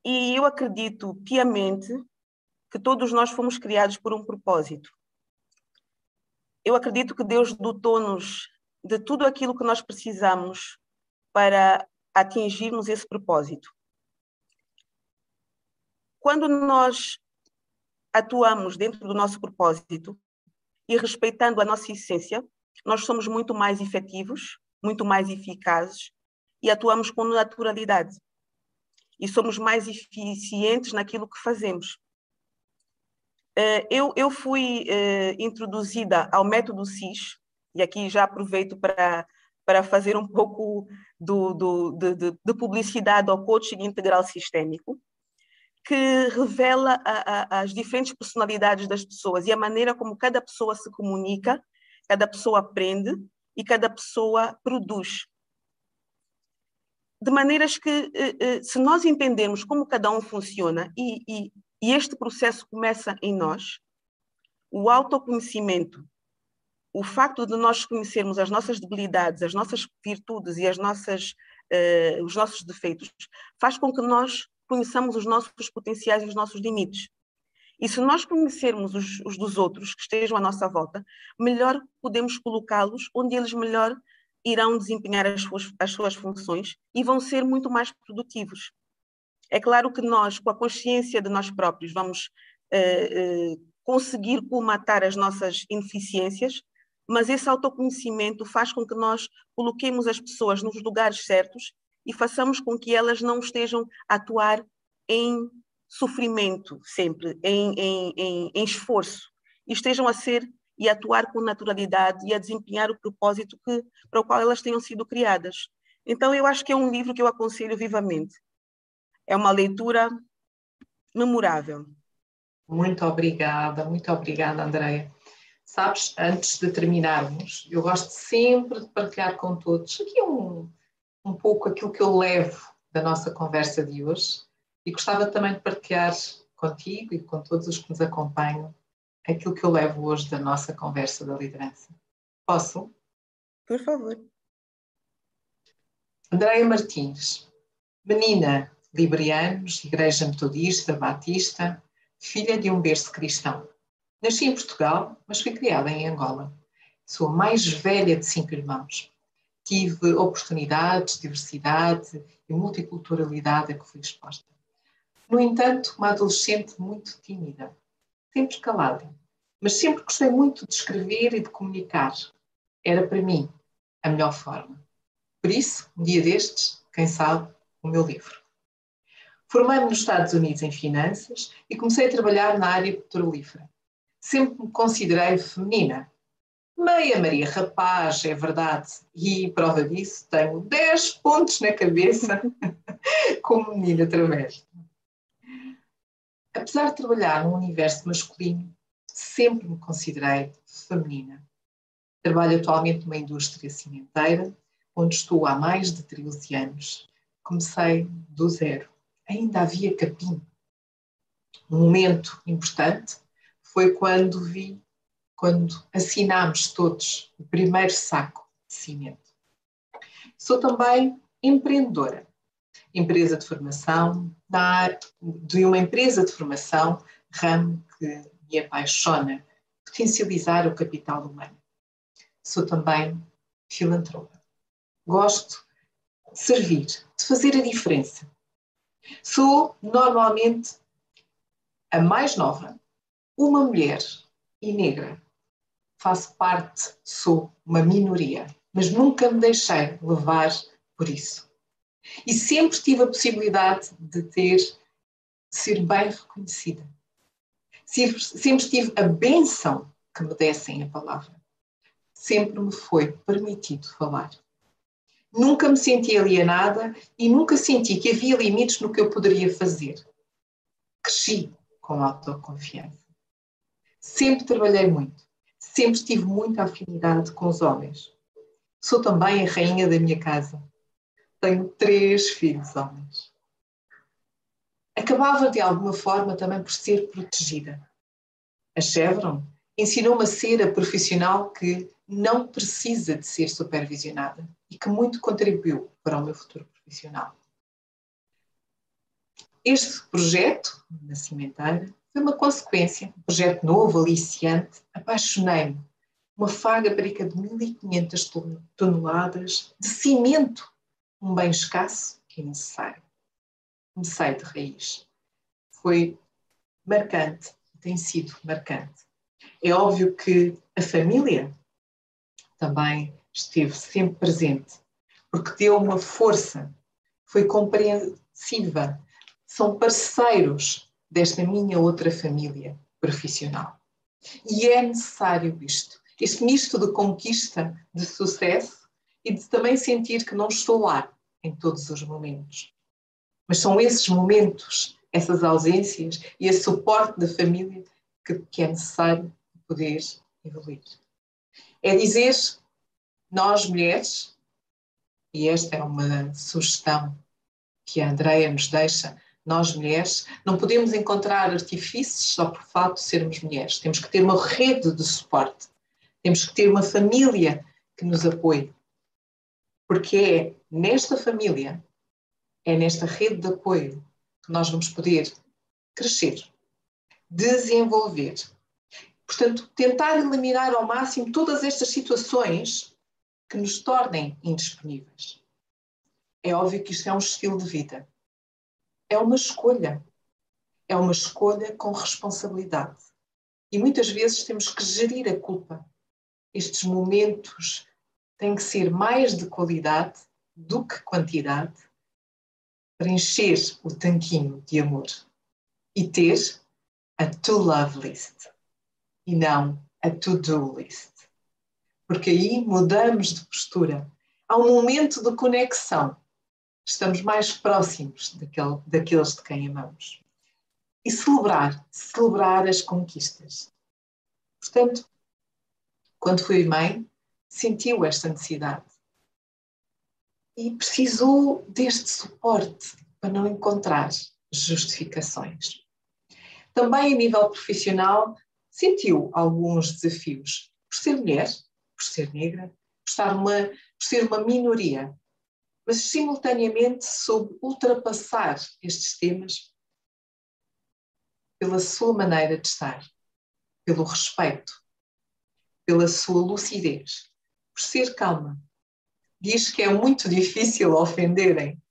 E eu acredito piamente que todos nós fomos criados por um propósito. Eu acredito que Deus dotou-nos de tudo aquilo que nós precisamos para atingirmos esse propósito. Quando nós atuamos dentro do nosso propósito e respeitando a nossa essência, nós somos muito mais efetivos, muito mais eficazes e atuamos com naturalidade e somos mais eficientes naquilo que fazemos. Eh, eu, eu fui eh, introduzida ao método CIS, e aqui já aproveito para, para fazer um pouco do, do, de, de, de publicidade ao coaching integral sistêmico. que revela a, a, as diferentes personalidades das pessoas e a maneira como cada pessoa se comunica, cada pessoa aprende e cada pessoa produz. De maneiras que, eh, eh, se nós entendermos como cada um funciona e, e, e este processo começa em nós, o autoconhecimento, o facto de nós conhecermos as nossas debilidades, as nossas virtudes e as nossas, uh, os nossos defeitos, faz com que nós conheçamos os nossos potenciais e os nossos limites. E se nós conhecermos os, os dos outros que estejam à nossa volta, melhor podemos colocá-los onde eles melhor irão desempenhar as suas, as suas funções e vão ser muito mais produtivos. É claro que nós, com a consciência de nós próprios, vamos uh, uh, conseguir colmatar as nossas ineficiências, mas esse autoconhecimento faz com que nós coloquemos as pessoas nos lugares certos e façamos com que elas não estejam a atuar em sofrimento sempre, em, em, em, em esforço, e estejam a ser e a atuar com naturalidade e a desempenhar o propósito que, para o qual elas tenham sido criadas. Então, eu acho que é um livro que eu aconselho vivamente. É uma leitura memorável. Muito obrigada, muito obrigada, Andréia. Sabes, antes de terminarmos, eu gosto sempre de partilhar com todos aqui um, um pouco aquilo que eu levo da nossa conversa de hoje e gostava também de partilhar contigo e com todos os que nos acompanham aquilo que eu levo hoje da nossa conversa da liderança. Posso? Por favor. Andréia Martins, menina, Librianos, Igreja Metodista, Batista, filha de um berço cristão. Nasci em Portugal, mas fui criada em Angola. Sou a mais velha de cinco irmãos. Tive oportunidades, diversidade e multiculturalidade a que fui exposta. No entanto, uma adolescente muito tímida, sempre calada, mas sempre gostei muito de escrever e de comunicar. Era para mim a melhor forma. Por isso, um dia destes, quem sabe, o meu livro. Formei-me nos Estados Unidos em finanças e comecei a trabalhar na área petrolífera. Sempre me considerei feminina. Meia Maria Rapaz, é verdade, e prova disso, tenho 10 pontos na cabeça como menina através. Apesar de trabalhar num universo masculino, sempre me considerei feminina. Trabalho atualmente numa indústria cimenteira, onde estou há mais de 13 anos. Comecei do zero ainda havia capim. Um momento importante foi quando vi, quando assinámos todos o primeiro saco de cimento. Sou também empreendedora, empresa de formação, de uma empresa de formação, ramo que me apaixona, potencializar o capital humano. Sou também filantropa. Gosto de servir, de fazer a diferença, Sou normalmente a mais nova, uma mulher e negra. Faço parte, sou uma minoria, mas nunca me deixei levar por isso. E sempre tive a possibilidade de ter, de ser bem reconhecida. Sempre, sempre tive a benção que me dessem a palavra. Sempre me foi permitido falar. Nunca me senti alienada e nunca senti que havia limites no que eu poderia fazer. Cresci com autoconfiança. Sempre trabalhei muito. Sempre tive muita afinidade com os homens. Sou também a rainha da minha casa. Tenho três filhos homens. Acabava de alguma forma também por ser protegida. A Chevron ensinou-me a ser a profissional que não precisa de ser supervisionada e que muito contribuiu para o meu futuro profissional. Este projeto, na cimenteira, foi uma consequência, um projeto novo, aliciante, apaixonei-me. Uma faga de 1.500 toneladas de cimento, um bem escasso e necessário. Comecei de raiz. Foi marcante, tem sido marcante. É óbvio que a família também esteve sempre presente, porque deu uma força, foi compreensiva, são parceiros desta minha outra família profissional. E é necessário isto, este misto de conquista, de sucesso e de também sentir que não estou lá em todos os momentos. Mas são esses momentos essas ausências e esse suporte da família que, que é necessário poder evoluir. É dizer, nós mulheres, e esta é uma sugestão que a Andrea nos deixa, nós mulheres, não podemos encontrar artifícios só por fato de sermos mulheres. Temos que ter uma rede de suporte. Temos que ter uma família que nos apoie. Porque é nesta família, é nesta rede de apoio que nós vamos poder crescer, desenvolver. Portanto, tentar eliminar ao máximo todas estas situações que nos tornem indisponíveis. É óbvio que isto é um estilo de vida. É uma escolha. É uma escolha com responsabilidade. E muitas vezes temos que gerir a culpa. Estes momentos têm que ser mais de qualidade do que quantidade para encher o tanquinho de amor e ter a to love list e não a to do list. Porque aí mudamos de postura. Há um momento de conexão. Estamos mais próximos daquele, daqueles de quem amamos. E celebrar, celebrar as conquistas. Portanto, quando fui mãe, sentiu esta necessidade e precisou deste suporte para não encontrar justificações. Também a nível profissional, sentiu alguns desafios por ser mulher, por ser negra, por, estar uma, por ser uma minoria, mas simultaneamente soube ultrapassar estes temas pela sua maneira de estar, pelo respeito, pela sua lucidez, por ser calma. Diz que é muito difícil ofenderem.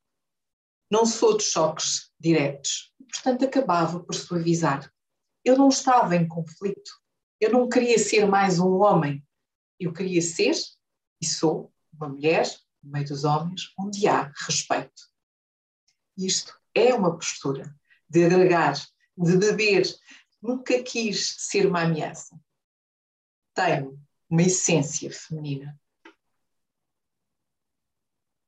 Não sou de choques diretos, portanto acabava por suavizar. Eu não estava em conflito. Eu não queria ser mais um homem. Eu queria ser, e sou, uma mulher, no meio dos homens, onde há respeito. Isto é uma postura de agregar, de beber. Nunca quis ser uma ameaça. Tenho uma essência feminina.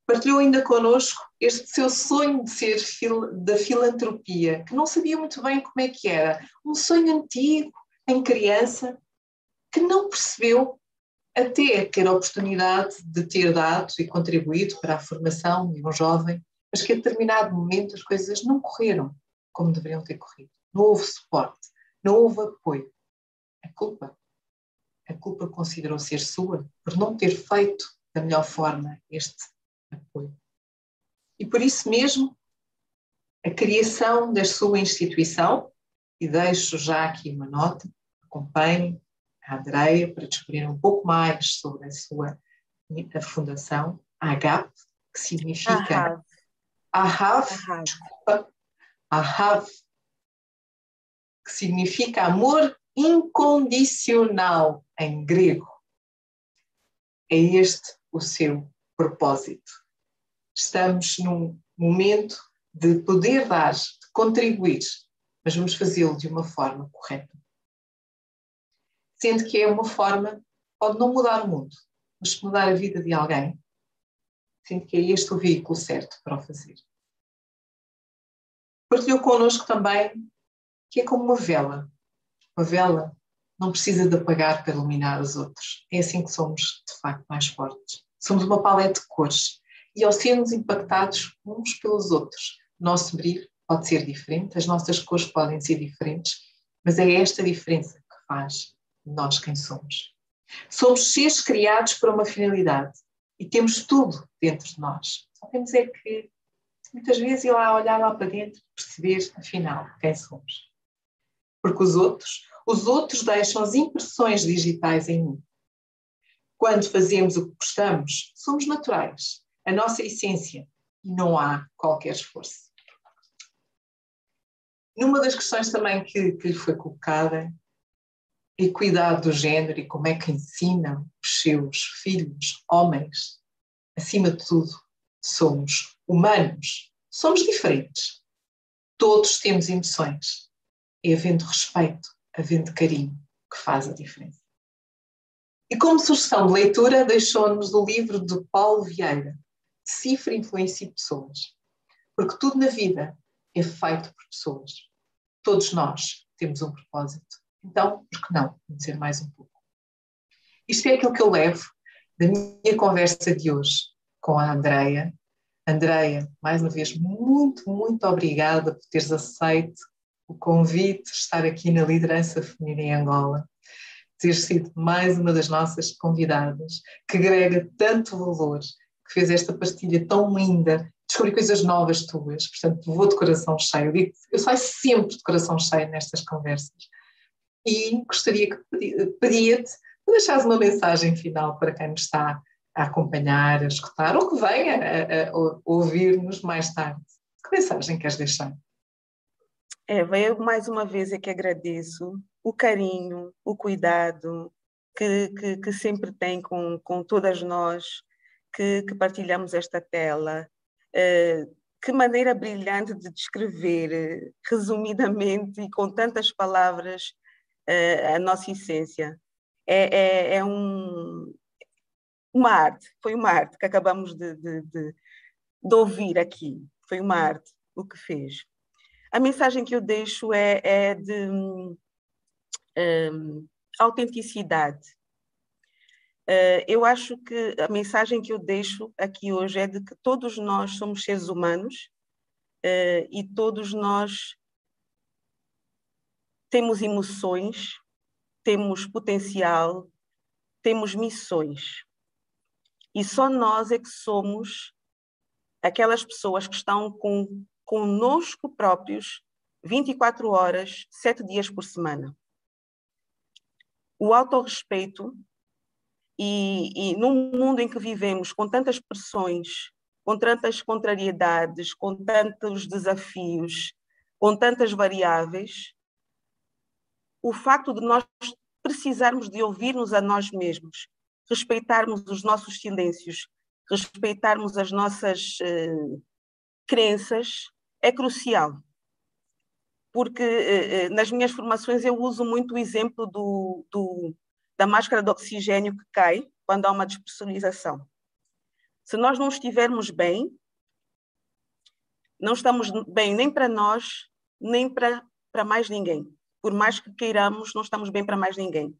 Partilhou ainda connosco este seu sonho de ser fil da filantropia, que não sabia muito bem como é que era. Um sonho antigo, em criança, que não percebeu até ter a oportunidade de ter dado e contribuído para a formação de um jovem, mas que a determinado momento as coisas não correram como deveriam ter corrido. Não houve suporte, não houve apoio. A culpa a culpa considerou ser sua por não ter feito da melhor forma este apoio. E por isso mesmo, a criação da sua instituição, e deixo já aqui uma nota, acompanhe a Andreia para descobrir um pouco mais sobre a sua a fundação, a AGAP, que significa Ahav, desculpa, Ahav, que significa amor incondicional em grego. É este o seu propósito. Estamos num momento de poder dar, de contribuir, mas vamos fazê-lo de uma forma correta. Sendo que é uma forma, pode não mudar o mundo, mas mudar a vida de alguém, sendo que é este o veículo certo para o fazer. Partilhou connosco também que é como uma vela uma vela não precisa de apagar para iluminar os outros. É assim que somos, de facto, mais fortes. Somos uma paleta de cores. E ao sermos impactados uns pelos outros, nosso brilho pode ser diferente, as nossas cores podem ser diferentes, mas é esta diferença que faz nós quem somos. Somos seres criados para uma finalidade e temos tudo dentro de nós. Só temos é que, muitas vezes, ir lá olhar lá para dentro perceber, afinal, quem somos porque os outros, os outros deixam as impressões digitais em mim. Quando fazemos o que gostamos, somos naturais, a nossa essência, e não há qualquer esforço. Numa das questões também que, que lhe foi colocada, equidade do género e como é que ensinam os seus filhos, homens, acima de tudo, somos humanos, somos diferentes. Todos temos emoções é havendo respeito, havendo carinho, que faz a diferença. E como sugestão de leitura, deixou-nos o livro de Paulo Vieira, Cifra, Influência e Pessoas. Porque tudo na vida é feito por pessoas. Todos nós temos um propósito. Então, por que não conhecer mais um pouco? Isto é aquilo que eu levo da minha conversa de hoje com a Andreia. Andreia, mais uma vez, muito, muito obrigada por teres aceito o convite de estar aqui na liderança feminina em Angola, ter sido mais uma das nossas convidadas, que agrega tanto valor, que fez esta pastilha tão linda, descobri coisas novas tuas, portanto vou de coração cheio, eu, digo, eu saio sempre de coração cheio nestas conversas. E gostaria que pedia-te deixares uma mensagem final para quem nos está a acompanhar, a escutar, ou que venha a, a, a ouvir-nos mais tarde. Que mensagem queres deixar? Eva, eu mais uma vez é que agradeço o carinho, o cuidado que, que, que sempre tem com, com todas nós que, que partilhamos esta tela. Uh, que maneira brilhante de descrever, resumidamente e com tantas palavras, a nossa essência. É, é, é um, uma arte, foi uma arte que acabamos de, de, de, de ouvir aqui. Foi uma arte o que fez. A mensagem que eu deixo é, é de um, autenticidade. Uh, eu acho que a mensagem que eu deixo aqui hoje é de que todos nós somos seres humanos uh, e todos nós temos emoções, temos potencial, temos missões. E só nós é que somos aquelas pessoas que estão com conosco próprios 24 horas, 7 dias por semana. O autorrespeito e, e num mundo em que vivemos com tantas pressões, com tantas contrariedades, com tantos desafios, com tantas variáveis, o facto de nós precisarmos de ouvir-nos a nós mesmos, respeitarmos os nossos silêncios, respeitarmos as nossas uh, crenças, é crucial, porque eh, eh, nas minhas formações eu uso muito o exemplo do, do, da máscara de oxigênio que cai quando há uma despressurização. Se nós não estivermos bem, não estamos bem nem para nós, nem para, para mais ninguém. Por mais que queiramos, não estamos bem para mais ninguém.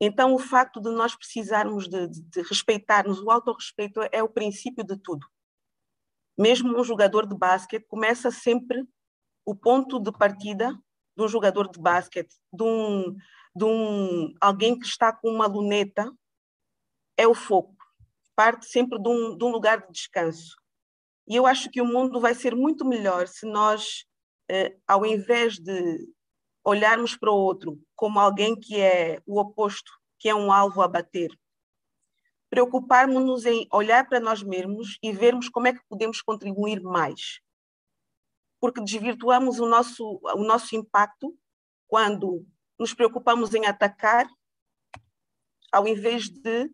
Então, o facto de nós precisarmos de, de, de respeitarmos, o autorrespeito é o princípio de tudo mesmo um jogador de basquete começa sempre o ponto de partida de um jogador de basquete, de um, de um alguém que está com uma luneta, é o foco. Parte sempre de um, de um lugar de descanso. E eu acho que o mundo vai ser muito melhor se nós, eh, ao invés de olharmos para o outro como alguém que é o oposto, que é um alvo a bater, preocuparmos-nos em olhar para nós mesmos e vermos como é que podemos contribuir mais. Porque desvirtuamos o nosso, o nosso impacto quando nos preocupamos em atacar, ao invés de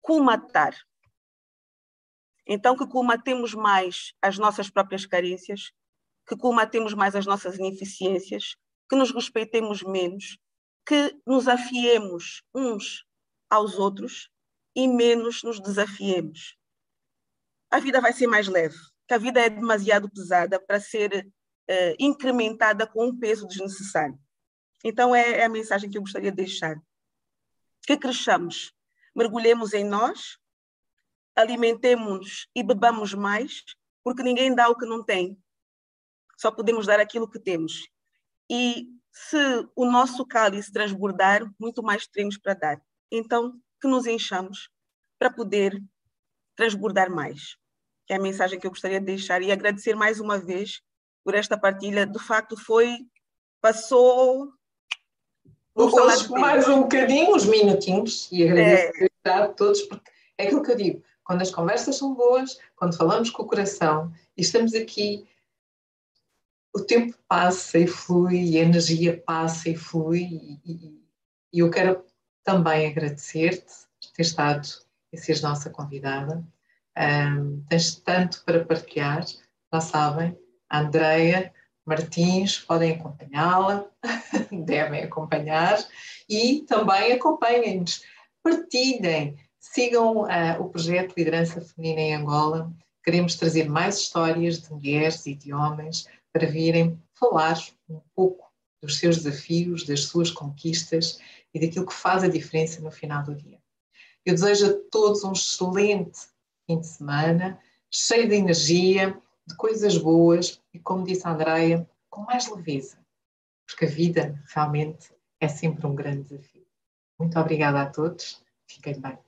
colmatar. Então, que colmatemos mais as nossas próprias carências, que colmatemos mais as nossas ineficiências, que nos respeitemos menos, que nos afiemos uns aos outros e menos nos desafiemos. A vida vai ser mais leve, que a vida é demasiado pesada para ser uh, incrementada com um peso desnecessário. Então é, é a mensagem que eu gostaria de deixar. Que cresçamos, mergulhemos em nós, alimentemos-nos e bebamos mais, porque ninguém dá o que não tem. Só podemos dar aquilo que temos. E se o nosso cálice transbordar, muito mais teremos para dar então que nos enchamos para poder transbordar mais. Que é a mensagem que eu gostaria de deixar e agradecer mais uma vez por esta partilha. De facto, foi, passou. Hoje, mais um bocadinho, uns minutinhos, e agradeço é. a todos, porque é aquilo que eu digo, quando as conversas são boas, quando falamos com o coração e estamos aqui, o tempo passa e flui, e a energia passa e flui, e, e, eu quero também agradecer-te por ter estado e seres nossa convidada. Um, tens tanto para partilhar, já sabem, a Andreia Martins, podem acompanhá-la, devem acompanhar e também acompanhem-nos, partilhem, sigam uh, o projeto Liderança Feminina em Angola, Queremos trazer mais histórias de mulheres e de homens para virem falar um pouco dos seus desafios, das suas conquistas e daquilo que faz a diferença no final do dia. Eu desejo a todos um excelente fim de semana, cheio de energia, de coisas boas e, como disse a Andrea, com mais leveza, porque a vida realmente é sempre um grande desafio. Muito obrigada a todos, fiquem bem.